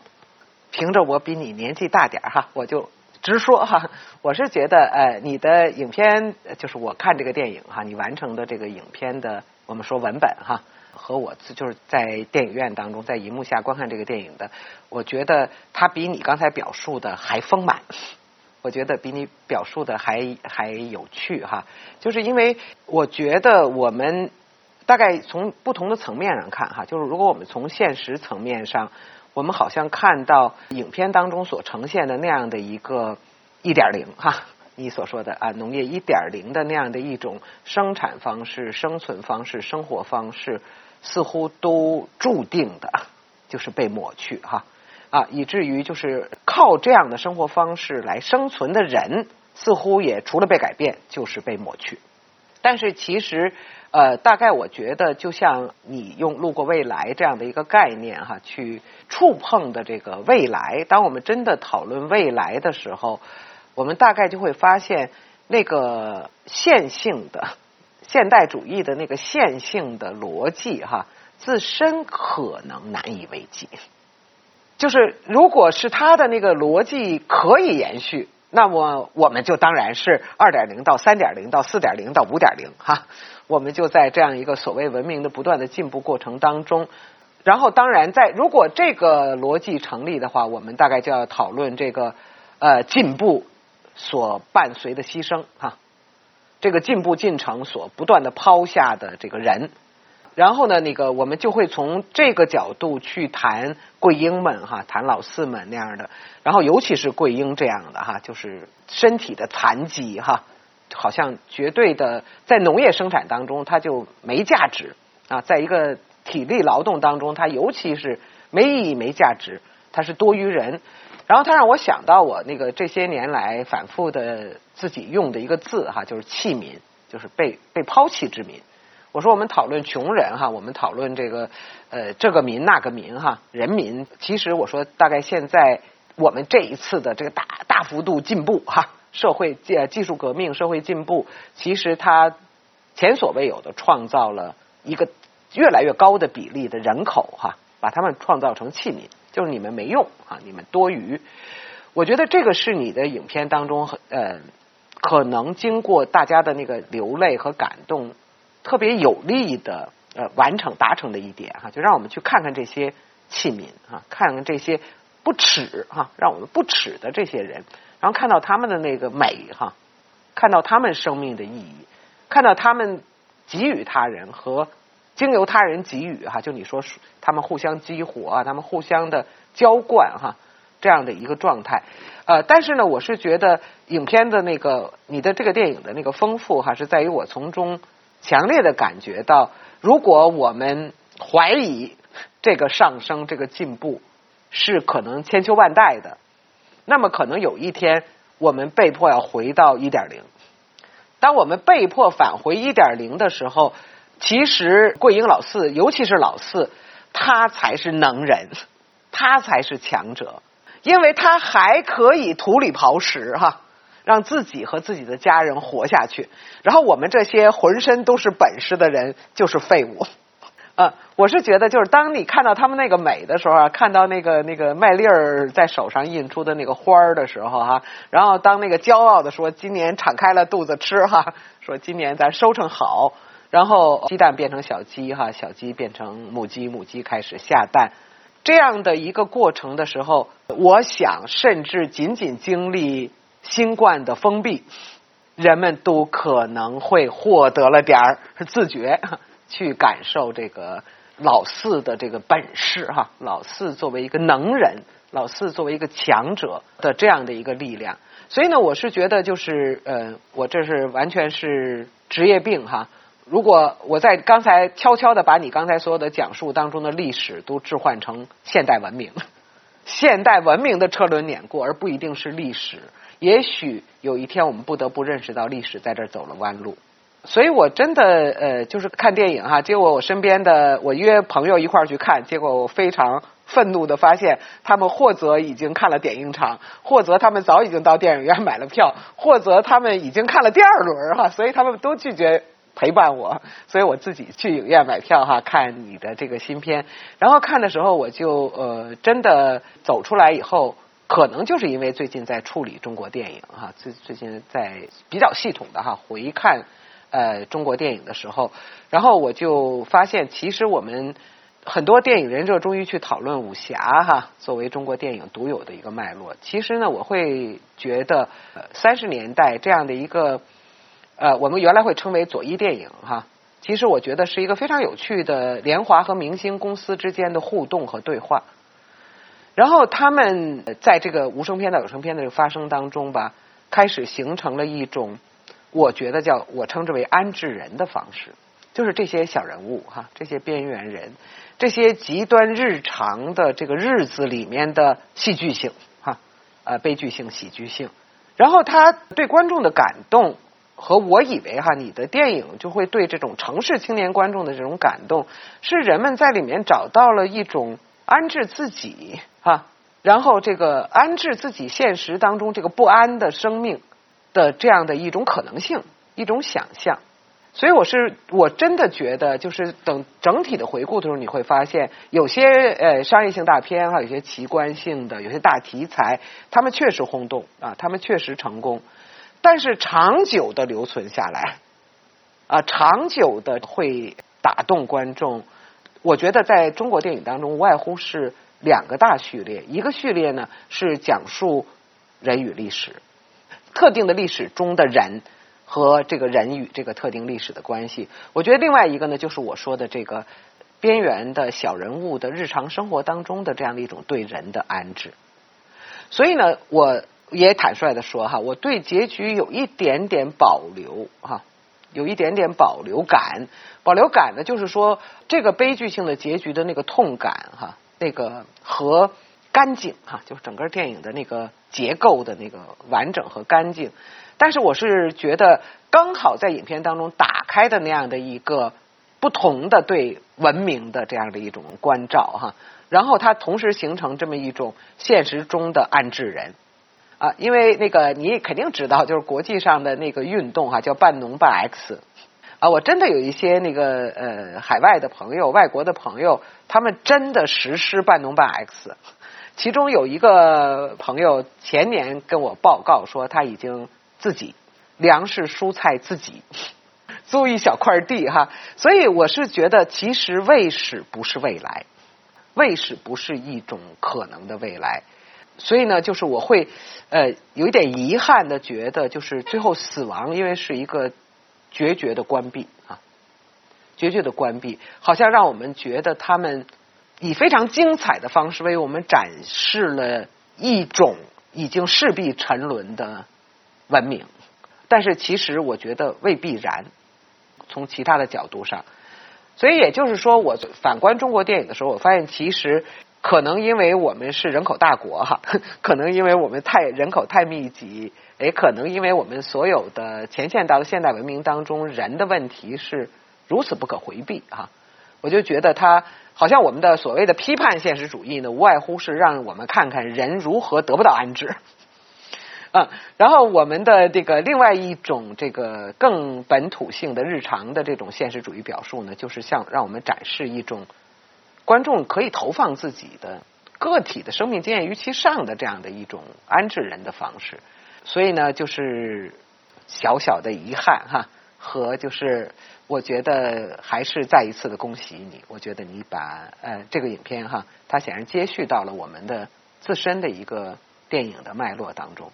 凭着我比你年纪大点儿哈，我就直说哈，我是觉得，呃，你的影片就是我看这个电影哈，你完成的这个影片的，我们说文本哈。和我就是在电影院当中，在荧幕下观看这个电影的，我觉得它比你刚才表述的还丰满，我觉得比你表述的还还有趣哈。就是因为我觉得我们大概从不同的层面上看哈，就是如果我们从现实层面上，我们好像看到影片当中所呈现的那样的一个一点零哈，你所说的啊农业一点零的那样的一种生产方式、生存方式、生活方式。似乎都注定的，就是被抹去哈啊，以至于就是靠这样的生活方式来生存的人，似乎也除了被改变，就是被抹去。但是其实呃，大概我觉得，就像你用“路过未来”这样的一个概念哈，去触碰的这个未来。当我们真的讨论未来的时候，我们大概就会发现那个线性的。现代主义的那个线性的逻辑，哈，自身可能难以为继。就是如果是他的那个逻辑可以延续，那么我们就当然是二点零到三点零到四点零到五点零，哈，我们就在这样一个所谓文明的不断的进步过程当中。然后，当然，在如果这个逻辑成立的话，我们大概就要讨论这个呃进步所伴随的牺牲，哈。这个进步进程所不断的抛下的这个人，然后呢，那个我们就会从这个角度去谈桂英们哈，谈老四们那样的，然后尤其是桂英这样的哈，就是身体的残疾哈，好像绝对的在农业生产当中他就没价值啊，在一个体力劳动当中，他尤其是没意义、没价值，他是多余人。然后他让我想到我那个这些年来反复的自己用的一个字哈，就是弃民，就是被被抛弃之民。我说我们讨论穷人哈，我们讨论这个呃这个民那个民哈，人民。其实我说大概现在我们这一次的这个大大幅度进步哈，社会技技术革命、社会进步，其实它前所未有的创造了一个越来越高的比例的人口哈，把他们创造成弃民。就是你们没用啊，你们多余。我觉得这个是你的影片当中，呃，可能经过大家的那个流泪和感动，特别有力的呃完成达成的一点哈，就让我们去看看这些器皿啊，看看这些不耻哈，让我们不耻的这些人，然后看到他们的那个美哈，看到他们生命的意义，看到他们给予他人和经由他人给予哈，就你说他们互相激活啊，他们互相的浇灌哈，这样的一个状态。呃，但是呢，我是觉得影片的那个你的这个电影的那个丰富哈，是在于我从中强烈的感觉到，如果我们怀疑这个上升、这个进步是可能千秋万代的，那么可能有一天我们被迫要回到一点零。当我们被迫返回一点零的时候，其实桂英老四，尤其是老四，他才是能人，他才是强者。因为他还可以土里刨食哈，让自己和自己的家人活下去。然后我们这些浑身都是本事的人就是废物。(laughs) 呃，我是觉得，就是当你看到他们那个美的时候啊，看到那个那个麦粒儿在手上印出的那个花儿的时候哈，然后当那个骄傲的说今年敞开了肚子吃哈，说今年咱收成好，然后鸡蛋变成小鸡哈，小鸡变成母鸡，母鸡开始下蛋。这样的一个过程的时候，我想，甚至仅仅经历新冠的封闭，人们都可能会获得了点儿自觉，去感受这个老四的这个本事哈。老四作为一个能人，老四作为一个强者的这样的一个力量。所以呢，我是觉得，就是呃，我这是完全是职业病哈。如果我在刚才悄悄的把你刚才所有的讲述当中的历史都置换成现代文明，(laughs) 现代文明的车轮碾过，而不一定是历史。也许有一天我们不得不认识到历史在这走了弯路。所以我真的呃，就是看电影哈，结果我身边的我约朋友一块儿去看，结果我非常愤怒的发现，他们或者已经看了点映场，或者他们早已经到电影院买了票，或者他们已经看了第二轮哈，所以他们都拒绝。陪伴我，所以我自己去影院买票哈，看你的这个新片。然后看的时候，我就呃真的走出来以后，可能就是因为最近在处理中国电影哈，最最近在比较系统的哈回看呃中国电影的时候，然后我就发现，其实我们很多电影人热衷于去讨论武侠哈，作为中国电影独有的一个脉络。其实呢，我会觉得三十年代这样的一个。呃，我们原来会称为左翼电影哈，其实我觉得是一个非常有趣的联华和明星公司之间的互动和对话。然后他们在这个无声片到有声片的这个发生当中吧，开始形成了一种我觉得叫我称之为安置人的方式，就是这些小人物哈，这些边缘人，这些极端日常的这个日子里面的戏剧性哈，呃，悲剧性、喜剧性，然后他对观众的感动。和我以为哈，你的电影就会对这种城市青年观众的这种感动，是人们在里面找到了一种安置自己哈，然后这个安置自己现实当中这个不安的生命的这样的一种可能性，一种想象。所以我是我真的觉得，就是等整体的回顾的时候，你会发现有些呃商业性大片哈，有些奇观性的，有些大题材，他们确实轰动啊，他们确实成功。但是长久的留存下来，啊，长久的会打动观众。我觉得在中国电影当中，无外乎是两个大序列。一个序列呢是讲述人与历史，特定的历史中的人和这个人与这个特定历史的关系。我觉得另外一个呢，就是我说的这个边缘的小人物的日常生活当中的这样的一种对人的安置。所以呢，我。也坦率的说哈，我对结局有一点点保留哈，有一点点保留感。保留感呢，就是说这个悲剧性的结局的那个痛感哈，那个和干净哈，就是整个电影的那个结构的那个完整和干净。但是我是觉得，刚好在影片当中打开的那样的一个不同的对文明的这样的一种关照哈，然后它同时形成这么一种现实中的安置人。啊，因为那个你肯定知道，就是国际上的那个运动哈，叫半农半 X。啊，我真的有一些那个呃海外的朋友、外国的朋友，他们真的实施半农半 X。其中有一个朋友前年跟我报告说，他已经自己粮食蔬菜自己租一小块地哈。所以我是觉得，其实卫士不是未来，卫士不是一种可能的未来。所以呢，就是我会呃有一点遗憾的觉得，就是最后死亡，因为是一个决绝的关闭啊，决绝的关闭，好像让我们觉得他们以非常精彩的方式为我们展示了一种已经势必沉沦的文明。但是其实我觉得未必然，从其他的角度上，所以也就是说，我反观中国电影的时候，我发现其实可能因为我们是人口大国哈，(laughs) 可能因为我们太人口太密集，也可能因为我们所有的前现代和现代文明当中人的问题是如此不可回避哈，我就觉得他好像我们的所谓的批判现实主义呢，无外乎是让我们看看人如何得不到安置。嗯，然后我们的这个另外一种这个更本土性的日常的这种现实主义表述呢，就是像让我们展示一种观众可以投放自己的个体的生命经验于其上的这样的一种安置人的方式。所以呢，就是小小的遗憾哈，和就是我觉得还是再一次的恭喜你，我觉得你把呃这个影片哈，它显然接续到了我们的自身的一个电影的脉络当中。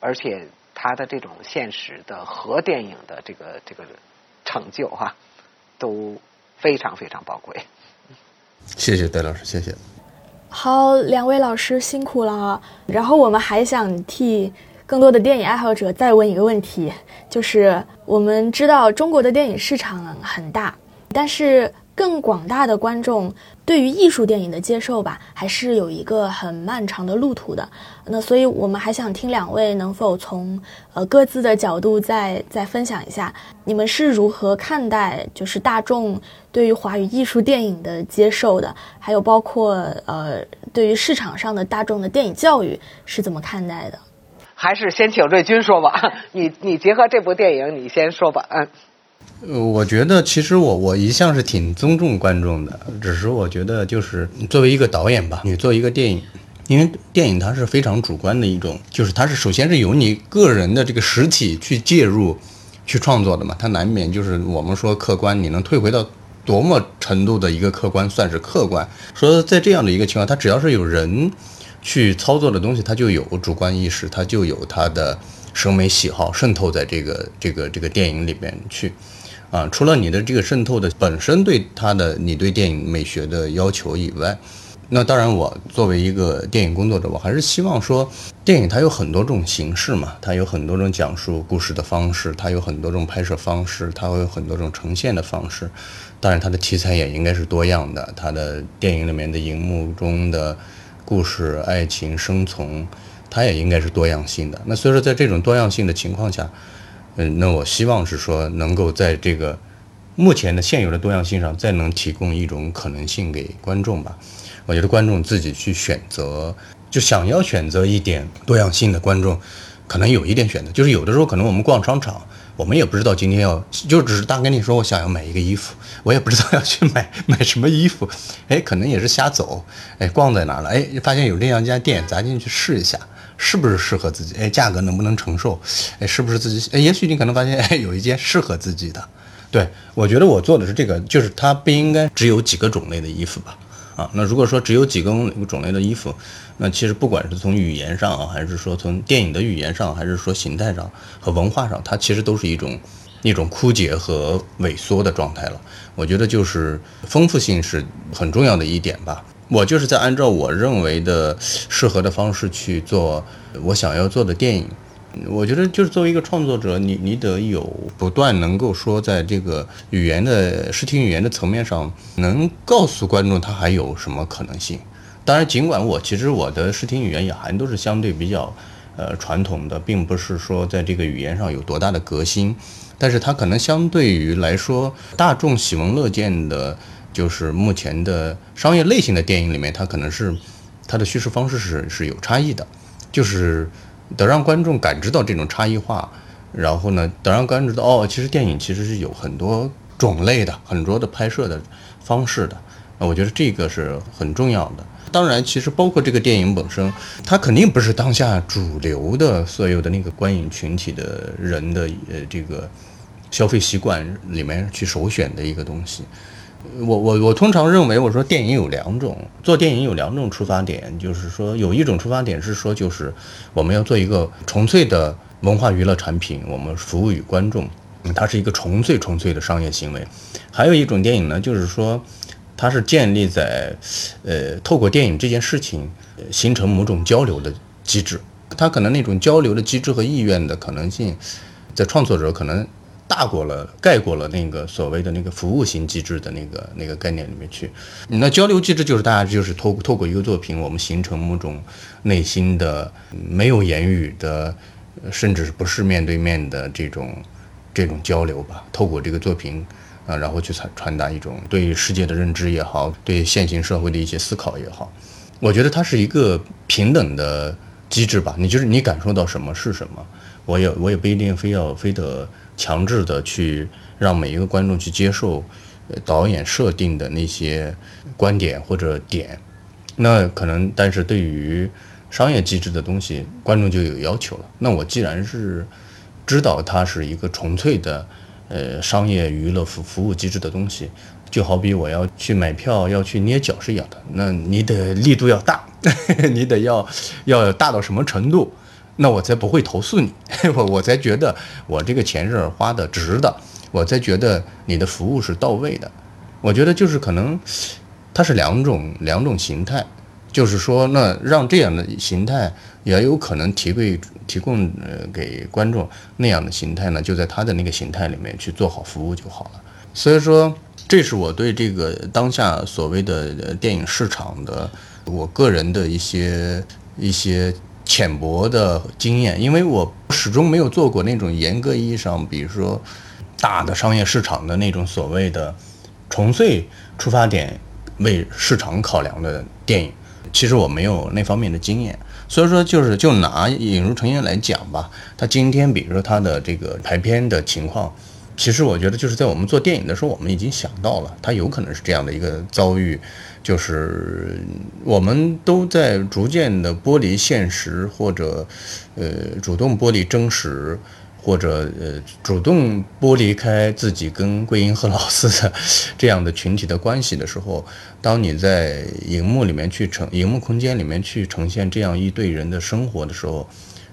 而且他的这种现实的和电影的这个这个成就哈，都非常非常宝贵。谢谢戴老师，谢谢。好，两位老师辛苦了。然后我们还想替更多的电影爱好者再问一个问题，就是我们知道中国的电影市场很大，但是。更广大的观众对于艺术电影的接受吧，还是有一个很漫长的路途的。那所以，我们还想听两位能否从呃各自的角度再再分享一下，你们是如何看待就是大众对于华语艺术电影的接受的，还有包括呃对于市场上的大众的电影教育是怎么看待的？还是先请瑞军说吧，(laughs) 你你结合这部电影，你先说吧，嗯。呃，我觉得其实我我一向是挺尊重观众的，只是我觉得就是作为一个导演吧，你做一个电影，因为电影它是非常主观的一种，就是它是首先是由你个人的这个实体去介入，去创作的嘛，它难免就是我们说客观，你能退回到多么程度的一个客观算是客观？说在这样的一个情况，它只要是有人去操作的东西，它就有主观意识，它就有它的审美喜好渗透在这个这个这个电影里面去。啊，除了你的这个渗透的本身对它的你对电影美学的要求以外，那当然我作为一个电影工作者，我还是希望说，电影它有很多种形式嘛，它有很多种讲述故事的方式，它有很多种拍摄方式，它会有很多种呈现的方式。当然，它的题材也应该是多样的，它的电影里面的荧幕中的故事、爱情、生存，它也应该是多样性的。那所以说，在这种多样性的情况下。嗯，那我希望是说，能够在这个目前的现有的多样性上，再能提供一种可能性给观众吧。我觉得观众自己去选择，就想要选择一点多样性的观众，可能有一点选择。就是有的时候可能我们逛商场，我们也不知道今天要，就只是大跟你说我想要买一个衣服，我也不知道要去买买什么衣服，哎，可能也是瞎走，哎，逛在哪了，哎，发现有这样一家店，咱进去试一下。是不是适合自己？哎，价格能不能承受？哎，是不是自己？哎，也许你可能发现，哎，有一件适合自己的。对我觉得我做的是这个，就是它不应该只有几个种类的衣服吧？啊，那如果说只有几个种类的衣服，那其实不管是从语言上啊，还是说从电影的语言上，还是说形态上和文化上，它其实都是一种一种枯竭和萎缩的状态了。我觉得就是丰富性是很重要的一点吧。我就是在按照我认为的适合的方式去做我想要做的电影。我觉得就是作为一个创作者，你你得有不断能够说在这个语言的视听语言的层面上，能告诉观众他还有什么可能性。当然，尽管我其实我的视听语言也还都是相对比较呃传统的，并不是说在这个语言上有多大的革新，但是它可能相对于来说大众喜闻乐见的。就是目前的商业类型的电影里面，它可能是它的叙事方式是是有差异的，就是得让观众感知到这种差异化，然后呢，得让观众知道哦，其实电影其实是有很多种类的，很多的拍摄的方式的。那我觉得这个是很重要的。当然，其实包括这个电影本身，它肯定不是当下主流的所有的那个观影群体的人的呃这个消费习惯里面去首选的一个东西。我我我通常认为，我说电影有两种，做电影有两种出发点，就是说有一种出发点是说，就是我们要做一个纯粹的文化娱乐产品，我们服务于观众，它是一个纯粹纯粹的商业行为。还有一种电影呢，就是说，它是建立在呃透过电影这件事情形成某种交流的机制。它可能那种交流的机制和意愿的可能性，在创作者可能。大过了，盖过了那个所谓的那个服务型机制的那个那个概念里面去。那交流机制就是大家就是透透过一个作品，我们形成某种内心的没有言语的，甚至不是面对面的这种这种交流吧。透过这个作品啊，然后去传传达一种对世界的认知也好，对现行社会的一些思考也好。我觉得它是一个平等的机制吧。你就是你感受到什么是什么，我也我也不一定非要非得。强制的去让每一个观众去接受导演设定的那些观点或者点，那可能，但是对于商业机制的东西，观众就有要求了。那我既然是知道它是一个纯粹的呃商业娱乐服服务机制的东西，就好比我要去买票要去捏脚是一样的，那你得力度要大，(laughs) 你得要要大到什么程度？那我才不会投诉你，(laughs) 我我才觉得我这个钱是花的值的，我才觉得你的服务是到位的。我觉得就是可能它是两种两种形态，就是说那让这样的形态也有可能提供提供给观众那样的形态呢，就在他的那个形态里面去做好服务就好了。所以说，这是我对这个当下所谓的电影市场的我个人的一些一些。浅薄的经验，因为我始终没有做过那种严格意义上，比如说大的商业市场的那种所谓的纯粹出发点为市场考量的电影。其实我没有那方面的经验，所以说就是就拿《引入成烟》来讲吧，他今天比如说他的这个排片的情况。其实我觉得，就是在我们做电影的时候，我们已经想到了，它有可能是这样的一个遭遇，就是我们都在逐渐的剥离现实，或者，呃，主动剥离真实，或者呃，主动剥离开自己跟桂英和老四的这样的群体的关系的时候，当你在荧幕里面去呈，荧幕空间里面去呈现这样一对人的生活的时候，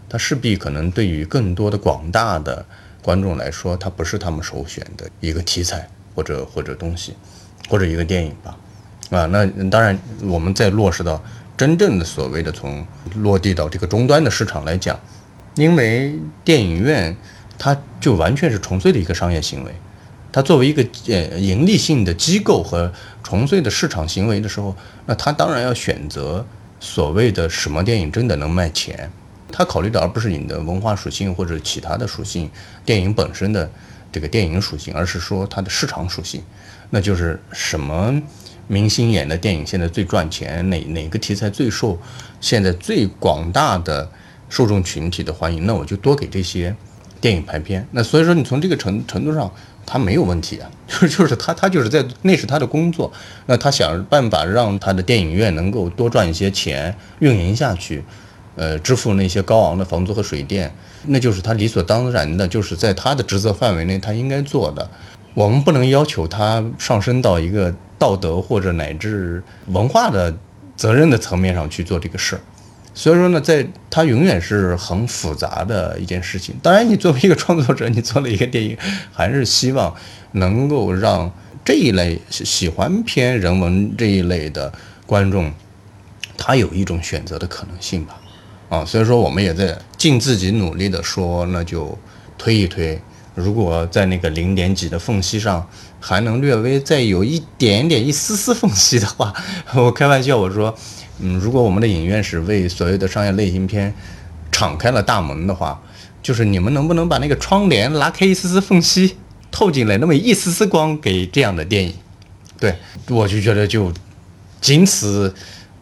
它势必可能对于更多的广大的。观众来说，它不是他们首选的一个题材，或者或者东西，或者一个电影吧，啊，那当然，我们再落实到真正的所谓的从落地到这个终端的市场来讲，因为电影院它就完全是纯粹的一个商业行为，它作为一个呃盈利性的机构和纯粹的市场行为的时候，那它当然要选择所谓的什么电影真的能卖钱。它考虑的而不是你的文化属性或者其他的属性，电影本身的这个电影属性，而是说它的市场属性，那就是什么明星演的电影现在最赚钱，哪哪个题材最受现在最广大的受众群体的欢迎，那我就多给这些电影排片。那所以说你从这个程程度上，他没有问题啊，(laughs) 就是就是他他就是在那是他的工作，那他想办法让他的电影院能够多赚一些钱，运营下去。呃，支付那些高昂的房租和水电，那就是他理所当然的，就是在他的职责范围内他应该做的。我们不能要求他上升到一个道德或者乃至文化的责任的层面上去做这个事儿。所以说呢，在它永远是很复杂的一件事情。当然，你作为一个创作者，你做了一个电影，还是希望能够让这一类喜欢偏人文这一类的观众，他有一种选择的可能性吧。啊，所以说我们也在尽自己努力的说，那就推一推。如果在那个零点几的缝隙上还能略微再有一点点、一丝丝缝隙的话，(laughs) 我开玩笑我说，嗯，如果我们的影院是为所谓的商业类型片敞开了大门的话，就是你们能不能把那个窗帘拉开一丝丝缝隙，透进来那么一丝丝光给这样的电影？对，我就觉得就仅此。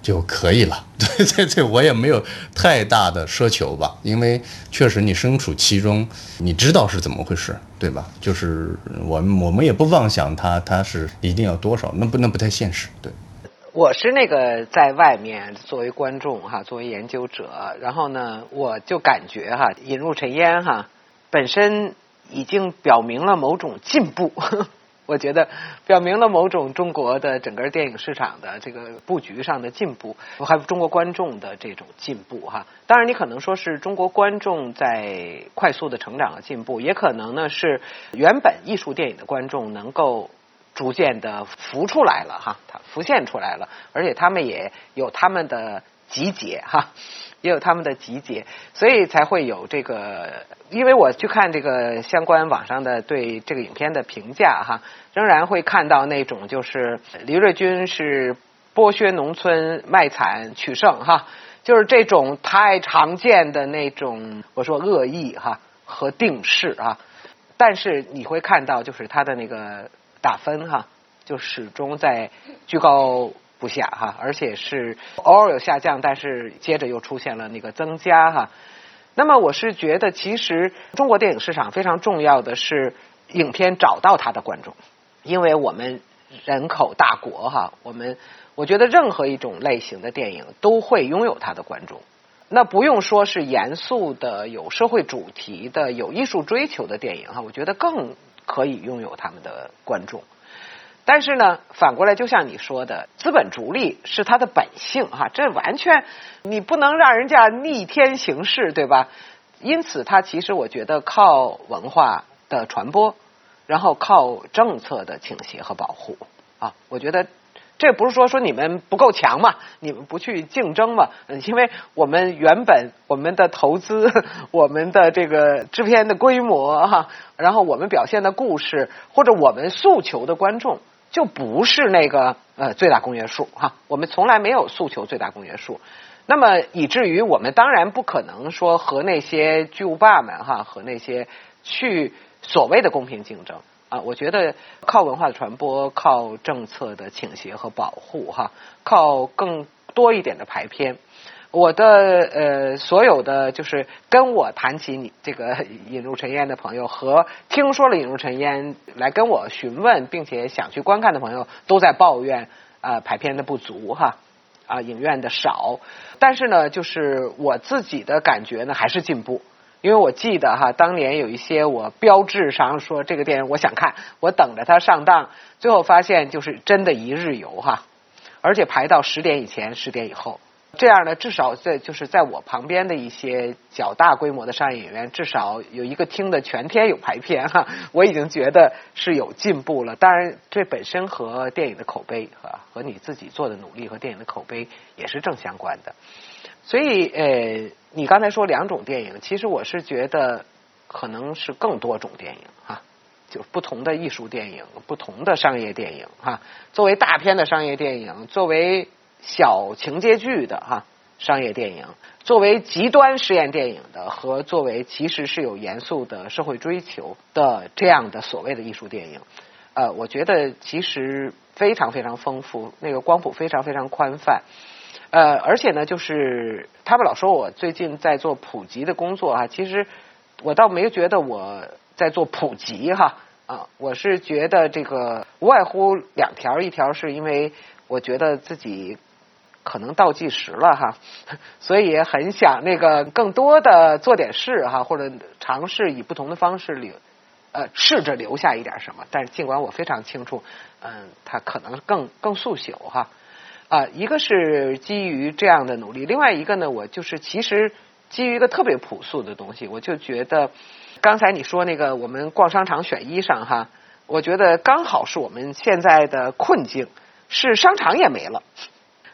就可以了，对 (laughs) 对对，我也没有太大的奢求吧，因为确实你身处其中，你知道是怎么回事，对吧？就是我们我们也不妄想它它是一定要多少，那不那不太现实，对。我是那个在外面作为观众哈，作为研究者，然后呢，我就感觉哈，引入尘烟哈，本身已经表明了某种进步。我觉得表明了某种中国的整个电影市场的这个布局上的进步，还有中国观众的这种进步哈。当然，你可能说是中国观众在快速的成长和进步，也可能呢是原本艺术电影的观众能够逐渐的浮出来了哈，它浮现出来了，而且他们也有他们的集结哈。也有他们的集结，所以才会有这个。因为我去看这个相关网上的对这个影片的评价哈，仍然会看到那种就是黎瑞军是剥削农村卖惨取胜哈，就是这种太常见的那种我说恶意哈和定式啊。但是你会看到就是他的那个打分哈，就始终在居高。不下哈，而且是偶尔有下降，但是接着又出现了那个增加哈。那么我是觉得，其实中国电影市场非常重要的是影片找到它的观众，因为我们人口大国哈，我们我觉得任何一种类型的电影都会拥有它的观众。那不用说是严肃的、有社会主题的、有艺术追求的电影哈，我觉得更可以拥有他们的观众。但是呢，反过来就像你说的，资本逐利是它的本性哈，这完全你不能让人家逆天行事，对吧？因此，它其实我觉得靠文化的传播，然后靠政策的倾斜和保护啊，我觉得这不是说说你们不够强嘛，你们不去竞争嘛？嗯因为我们原本我们的投资，(laughs) 我们的这个制片的规模哈，然后我们表现的故事或者我们诉求的观众。就不是那个呃最大公约数哈，我们从来没有诉求最大公约数，那么以至于我们当然不可能说和那些巨无霸们哈和那些去所谓的公平竞争啊，我觉得靠文化的传播，靠政策的倾斜和保护哈，靠更多一点的排片。我的呃，所有的就是跟我谈起你这个引入尘烟的朋友和听说了引入尘烟来跟我询问并且想去观看的朋友，都在抱怨啊排片的不足哈啊影院的少，但是呢，就是我自己的感觉呢还是进步，因为我记得哈当年有一些我标志上说这个电影我想看，我等着它上档，最后发现就是真的一日游哈，而且排到十点以前，十点以后。这样呢，至少在就是在我旁边的一些较大规模的商业影院，至少有一个厅的全天有排片哈，(laughs) 我已经觉得是有进步了。当然，这本身和电影的口碑和和你自己做的努力和电影的口碑也是正相关的。所以，呃，你刚才说两种电影，其实我是觉得可能是更多种电影哈，就不同的艺术电影，不同的商业电影哈。作为大片的商业电影，作为小情节剧的哈商业电影，作为极端实验电影的和作为其实是有严肃的社会追求的这样的所谓的艺术电影，呃，我觉得其实非常非常丰富，那个光谱非常非常宽泛，呃，而且呢，就是他们老说我最近在做普及的工作啊，其实我倒没觉得我在做普及哈啊，我是觉得这个无外乎两条，一条是因为我觉得自己。可能倒计时了哈，(laughs) 所以很想那个更多的做点事哈，或者尝试以不同的方式留呃试着留下一点什么。但是尽管我非常清楚，嗯，它可能更更速朽哈啊，一个是基于这样的努力，另外一个呢，我就是其实基于一个特别朴素的东西，我就觉得刚才你说那个我们逛商场选衣裳哈，我觉得刚好是我们现在的困境，是商场也没了。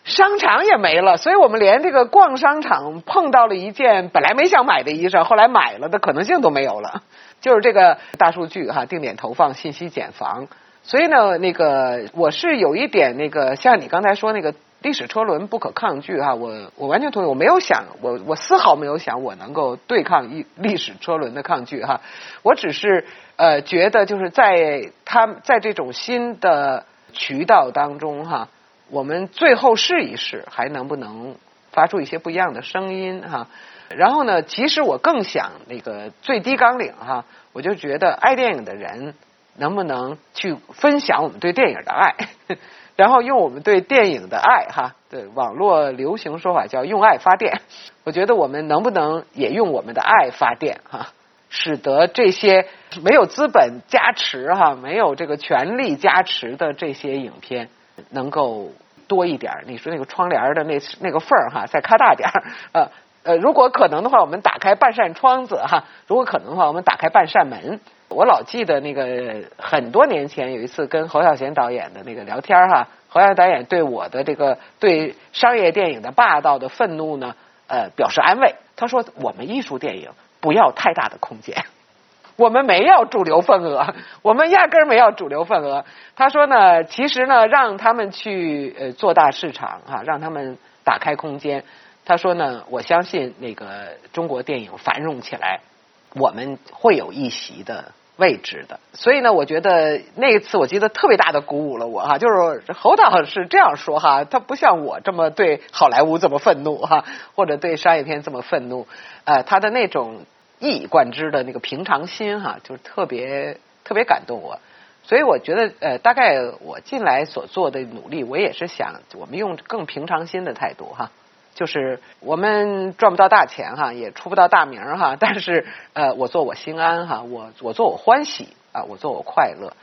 商场也没了，所以我们连这个逛商场碰到了一件本来没想买的衣裳，后来买了的可能性都没有了。就是这个大数据哈，定点投放信息茧房。所以呢，那个我是有一点那个，像你刚才说那个历史车轮不可抗拒哈，我我完全同意，我没有想我我丝毫没有想我能够对抗一历史车轮的抗拒哈，我只是呃觉得就是在他在这种新的渠道当中哈。我们最后试一试，还能不能发出一些不一样的声音哈？然后呢，其实我更想那个最低纲领哈，我就觉得爱电影的人能不能去分享我们对电影的爱，(laughs) 然后用我们对电影的爱哈，对网络流行说法叫用爱发电。我觉得我们能不能也用我们的爱发电哈？使得这些没有资本加持哈，没有这个权力加持的这些影片能够多一点。你说那个窗帘的那那个缝儿哈，再开大点儿，(laughs) 呃呃，如果可能的话，我们打开半扇窗子哈；(laughs) 如果可能的话，我们打开半扇门。我老记得那个很多年前有一次跟侯孝贤导演的那个聊天哈，侯孝贤导演对我的这个对商业电影的霸道的愤怒呢，呃，表示安慰。他说：“我们艺术电影不要太大的空间，(laughs) 我们没要主流份额，我们压根儿没要主流份额。”他说呢，其实呢，让他们去呃做大市场哈，让他们打开空间。他说呢，我相信那个中国电影繁荣起来。我们会有一席的位置的，所以呢，我觉得那一次我记得特别大的鼓舞了我哈，就是侯导是这样说哈，他不像我这么对好莱坞这么愤怒哈，(laughs) 或者对商业片这么愤怒，呃，他的那种一以贯之的那个平常心哈，就是特别特别感动我，所以我觉得呃，大概我近来所做的努力，我也是想我们用更平常心的态度哈。就是我们赚不到大钱哈，也出不到大名哈，(laughs) 但是呃，我做我心安哈，我我做我欢喜啊，我做我快乐。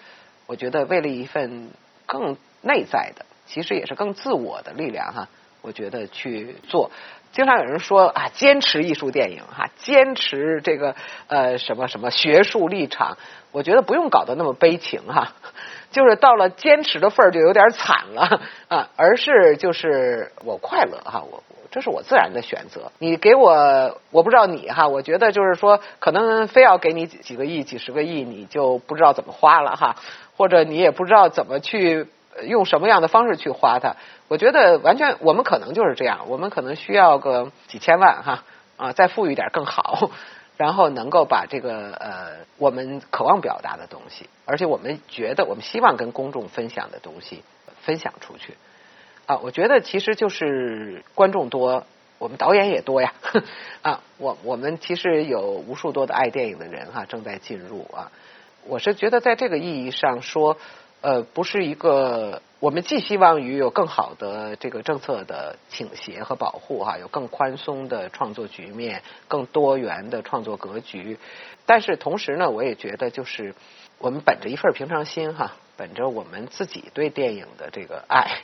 我觉得为了一份更内在的，其实也是更自我的力量哈，我觉得去做。经常有人说啊，坚持艺术电影哈，坚持这个呃什么什么学术立场，我觉得不用搞得那么悲情哈，(laughs) 就是到了坚持的份儿就有点惨了啊，而是就是我快乐哈，我。这是我自然的选择。你给我，我不知道你哈，我觉得就是说，可能非要给你几个亿、几十个亿，你就不知道怎么花了哈，或者你也不知道怎么去用什么样的方式去花它。我觉得完全，我们可能就是这样，我们可能需要个几千万哈啊，再富裕点更好，然后能够把这个呃我们渴望表达的东西，而且我们觉得我们希望跟公众分享的东西分享出去。啊，我觉得其实就是观众多，我们导演也多呀。(laughs) 啊，我我们其实有无数多的爱电影的人哈，正在进入啊。我是觉得在这个意义上说，呃，不是一个我们寄希望于有更好的这个政策的倾斜和保护哈，有更宽松的创作局面，更多元的创作格局。但是同时呢，我也觉得就是我们本着一份平常心哈，本着我们自己对电影的这个爱。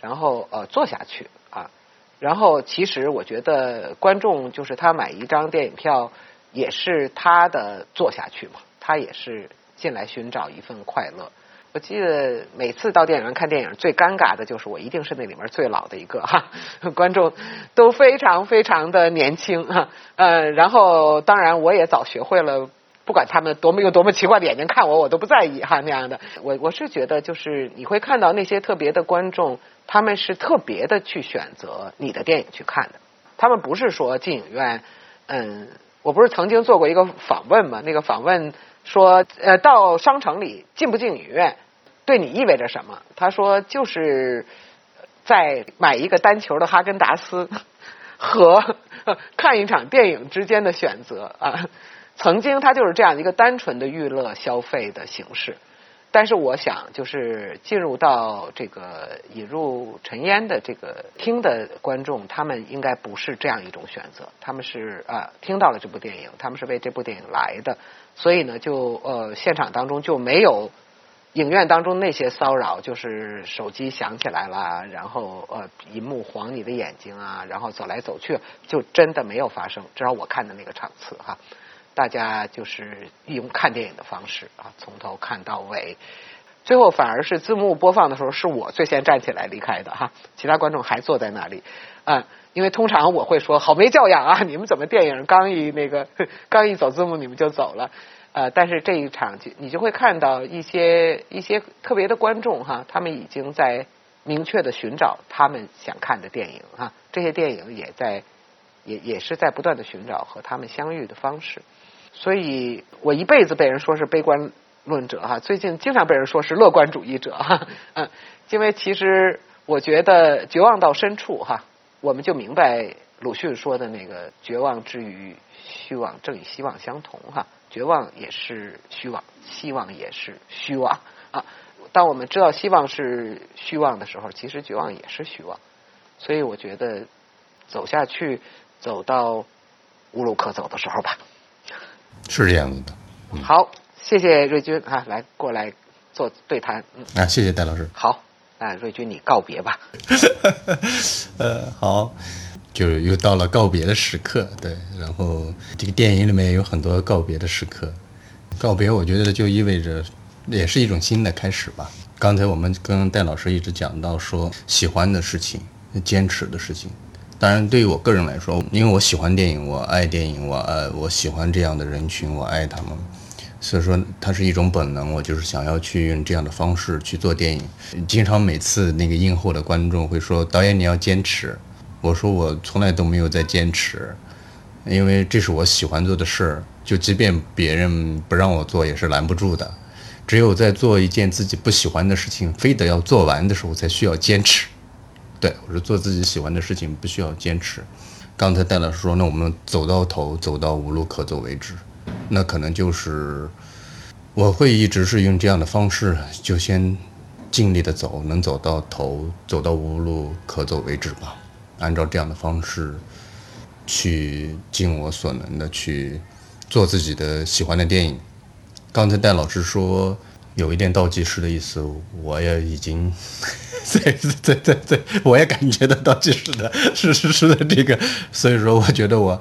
然后呃做下去啊，然后其实我觉得观众就是他买一张电影票也是他的做下去嘛，他也是进来寻找一份快乐。我记得每次到电影院看电影，最尴尬的就是我一定是那里面最老的一个哈，观众都非常非常的年轻哈，呃，然后当然我也早学会了。不管他们多么用多么奇怪的眼睛看我，我都不在意哈那样的。我我是觉得，就是你会看到那些特别的观众，他们是特别的去选择你的电影去看的。他们不是说进影院，嗯，我不是曾经做过一个访问嘛？那个访问说，呃，到商城里进不进影院，对你意味着什么？他说，就是在买一个单球的哈根达斯 (laughs) 和 (laughs) 看一场电影之间的选择啊。曾经，它就是这样一个单纯的娱乐消费的形式。但是，我想，就是进入到这个引入尘烟的这个听的观众，他们应该不是这样一种选择。他们是啊，听到了这部电影，他们是为这部电影来的。所以呢，就呃，现场当中就没有影院当中那些骚扰，就是手机响起来了，然后呃，银幕晃你的眼睛啊，然后走来走去，就真的没有发生。至少我看的那个场次哈。大家就是用看电影的方式啊，从头看到尾，最后反而是字幕播放的时候，是我最先站起来离开的哈，其他观众还坐在那里。啊，因为通常我会说好没教养啊，你们怎么电影刚一那个 (laughs) 刚一走字幕你们就走了。呃，但是这一场就你就会看到一些一些特别的观众哈，他们已经在明确的寻找他们想看的电影哈，这些电影也在也也是在不断的寻找和他们相遇的方式。所以我一辈子被人说是悲观论者哈，最近经常被人说是乐观主义者哈，(laughs) 嗯，因为其实我觉得绝望到深处哈，我们就明白鲁迅说的那个绝望之于虚妄，正与希望相同哈，绝望也是虚妄，希望也是虚妄啊。当我们知道希望是虚妄的时候，其实绝望也是虚妄。所以我觉得走下去，走到无路可走的时候吧。是这样子的。好，谢谢瑞军啊，来过来做对谈。嗯，啊，谢谢戴老师。好，那瑞军你告别吧。(laughs) 呃，好，就是又到了告别的时刻，对。然后这个电影里面有很多告别的时刻，告别我觉得就意味着也是一种新的开始吧。刚才我们跟戴老师一直讲到说，喜欢的事情，坚持的事情。当然，对于我个人来说，因为我喜欢电影，我爱电影，我呃，我喜欢这样的人群，我爱他们，所以说它是一种本能，我就是想要去用这样的方式去做电影。经常每次那个映后的观众会说：“导演你要坚持。”我说我从来都没有在坚持，因为这是我喜欢做的事儿，就即便别人不让我做也是拦不住的。只有在做一件自己不喜欢的事情，非得要做完的时候，才需要坚持。对，我是做自己喜欢的事情，不需要坚持。刚才戴老师说，那我们走到头，走到无路可走为止，那可能就是我会一直是用这样的方式，就先尽力的走，能走到头，走到无路可走为止吧。按照这样的方式，去尽我所能的去做自己的喜欢的电影。刚才戴老师说有一点倒计时的意思，我也已经。(laughs) 对对对对，我也感觉到倒计时的，(laughs) 是是是的，这个，所以说，我觉得我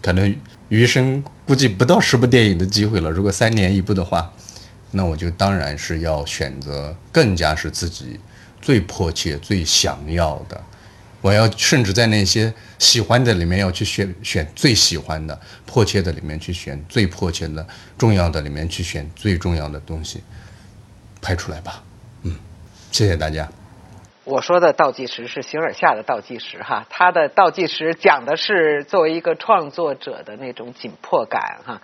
可能余生估计不到十部电影的机会了。如果三年一部的话，那我就当然是要选择更加是自己最迫切、最想要的。我要甚至在那些喜欢的里面要去选选最喜欢的，迫切的里面去选最迫切的，重要的里面去选最重要的东西拍出来吧。嗯，谢谢大家。我说的倒计时是形而下的倒计时哈，他的倒计时讲的是作为一个创作者的那种紧迫感哈。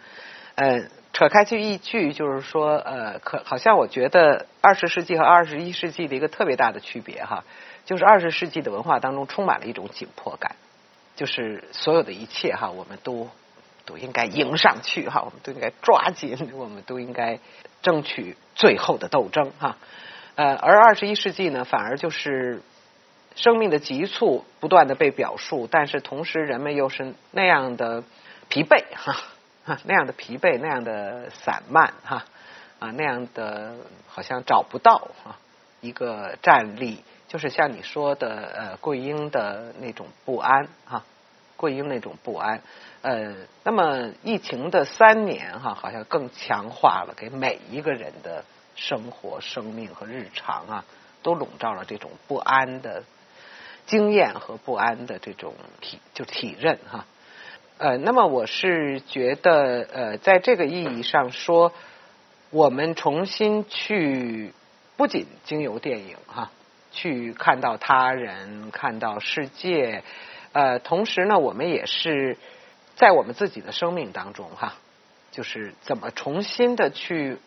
嗯，扯开去一句，就是说呃，可好像我觉得二十世纪和二十一世纪的一个特别大的区别哈，就是二十世纪的文化当中充满了一种紧迫感，就是所有的一切哈，我们都都应该迎上去哈，我们都应该抓紧，我们都应该争取最后的斗争哈。呃，而二十一世纪呢，反而就是生命的急促不断的被表述，但是同时人们又是那样的疲惫哈，(laughs) 那样的疲惫，那样的散漫哈，啊，那样的好像找不到哈一个站立，就是像你说的呃，桂英的那种不安哈，桂英那种不安，呃，那么疫情的三年哈，好像更强化了给每一个人的。生活、生命和日常啊，都笼罩了这种不安的经验和不安的这种体就体认哈。呃，那么我是觉得呃，在这个意义上说，我们重新去不仅经由电影哈，去看到他人、看到世界，呃，同时呢，我们也是在我们自己的生命当中哈，就是怎么重新的去。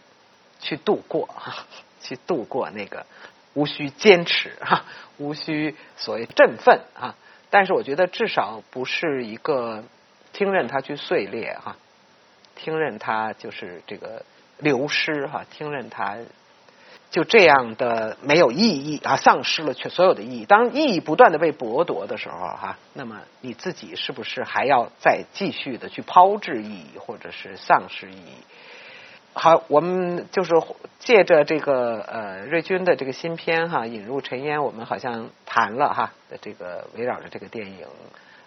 去度过哈，去度过那个无需坚持哈，无需所谓振奋哈。但是我觉得至少不是一个听任它去碎裂哈，听任它就是这个流失哈，听任它就这样的没有意义啊，丧失了全所有的意义。当意义不断的被剥夺的时候哈，那么你自己是不是还要再继续的去抛掷意义，或者是丧失意义？好，我们就是借着这个呃瑞军的这个新片哈，引入尘烟，我们好像谈了哈这个围绕着这个电影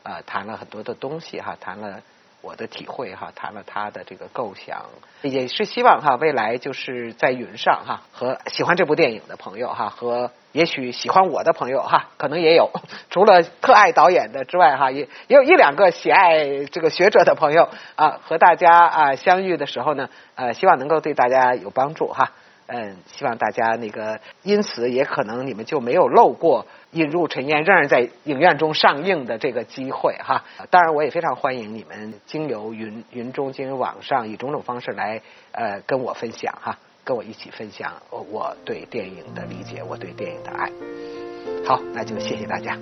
啊，谈了很多的东西哈，谈了。我的体会哈，谈了他的这个构想，也是希望哈，未来就是在云上哈，和喜欢这部电影的朋友哈，和也许喜欢我的朋友哈，可能也有，除了特爱导演的之外哈，也也有一两个喜爱这个学者的朋友啊，和大家啊相遇的时候呢，呃，希望能够对大家有帮助哈。嗯，希望大家那个，因此也可能你们就没有漏过《引入尘烟》仍然在影院中上映的这个机会哈。当然，我也非常欢迎你们经由云云中、经由网上以种种方式来呃跟我分享哈，跟我一起分享我对电影的理解，我对电影的爱。好，那就谢谢大家。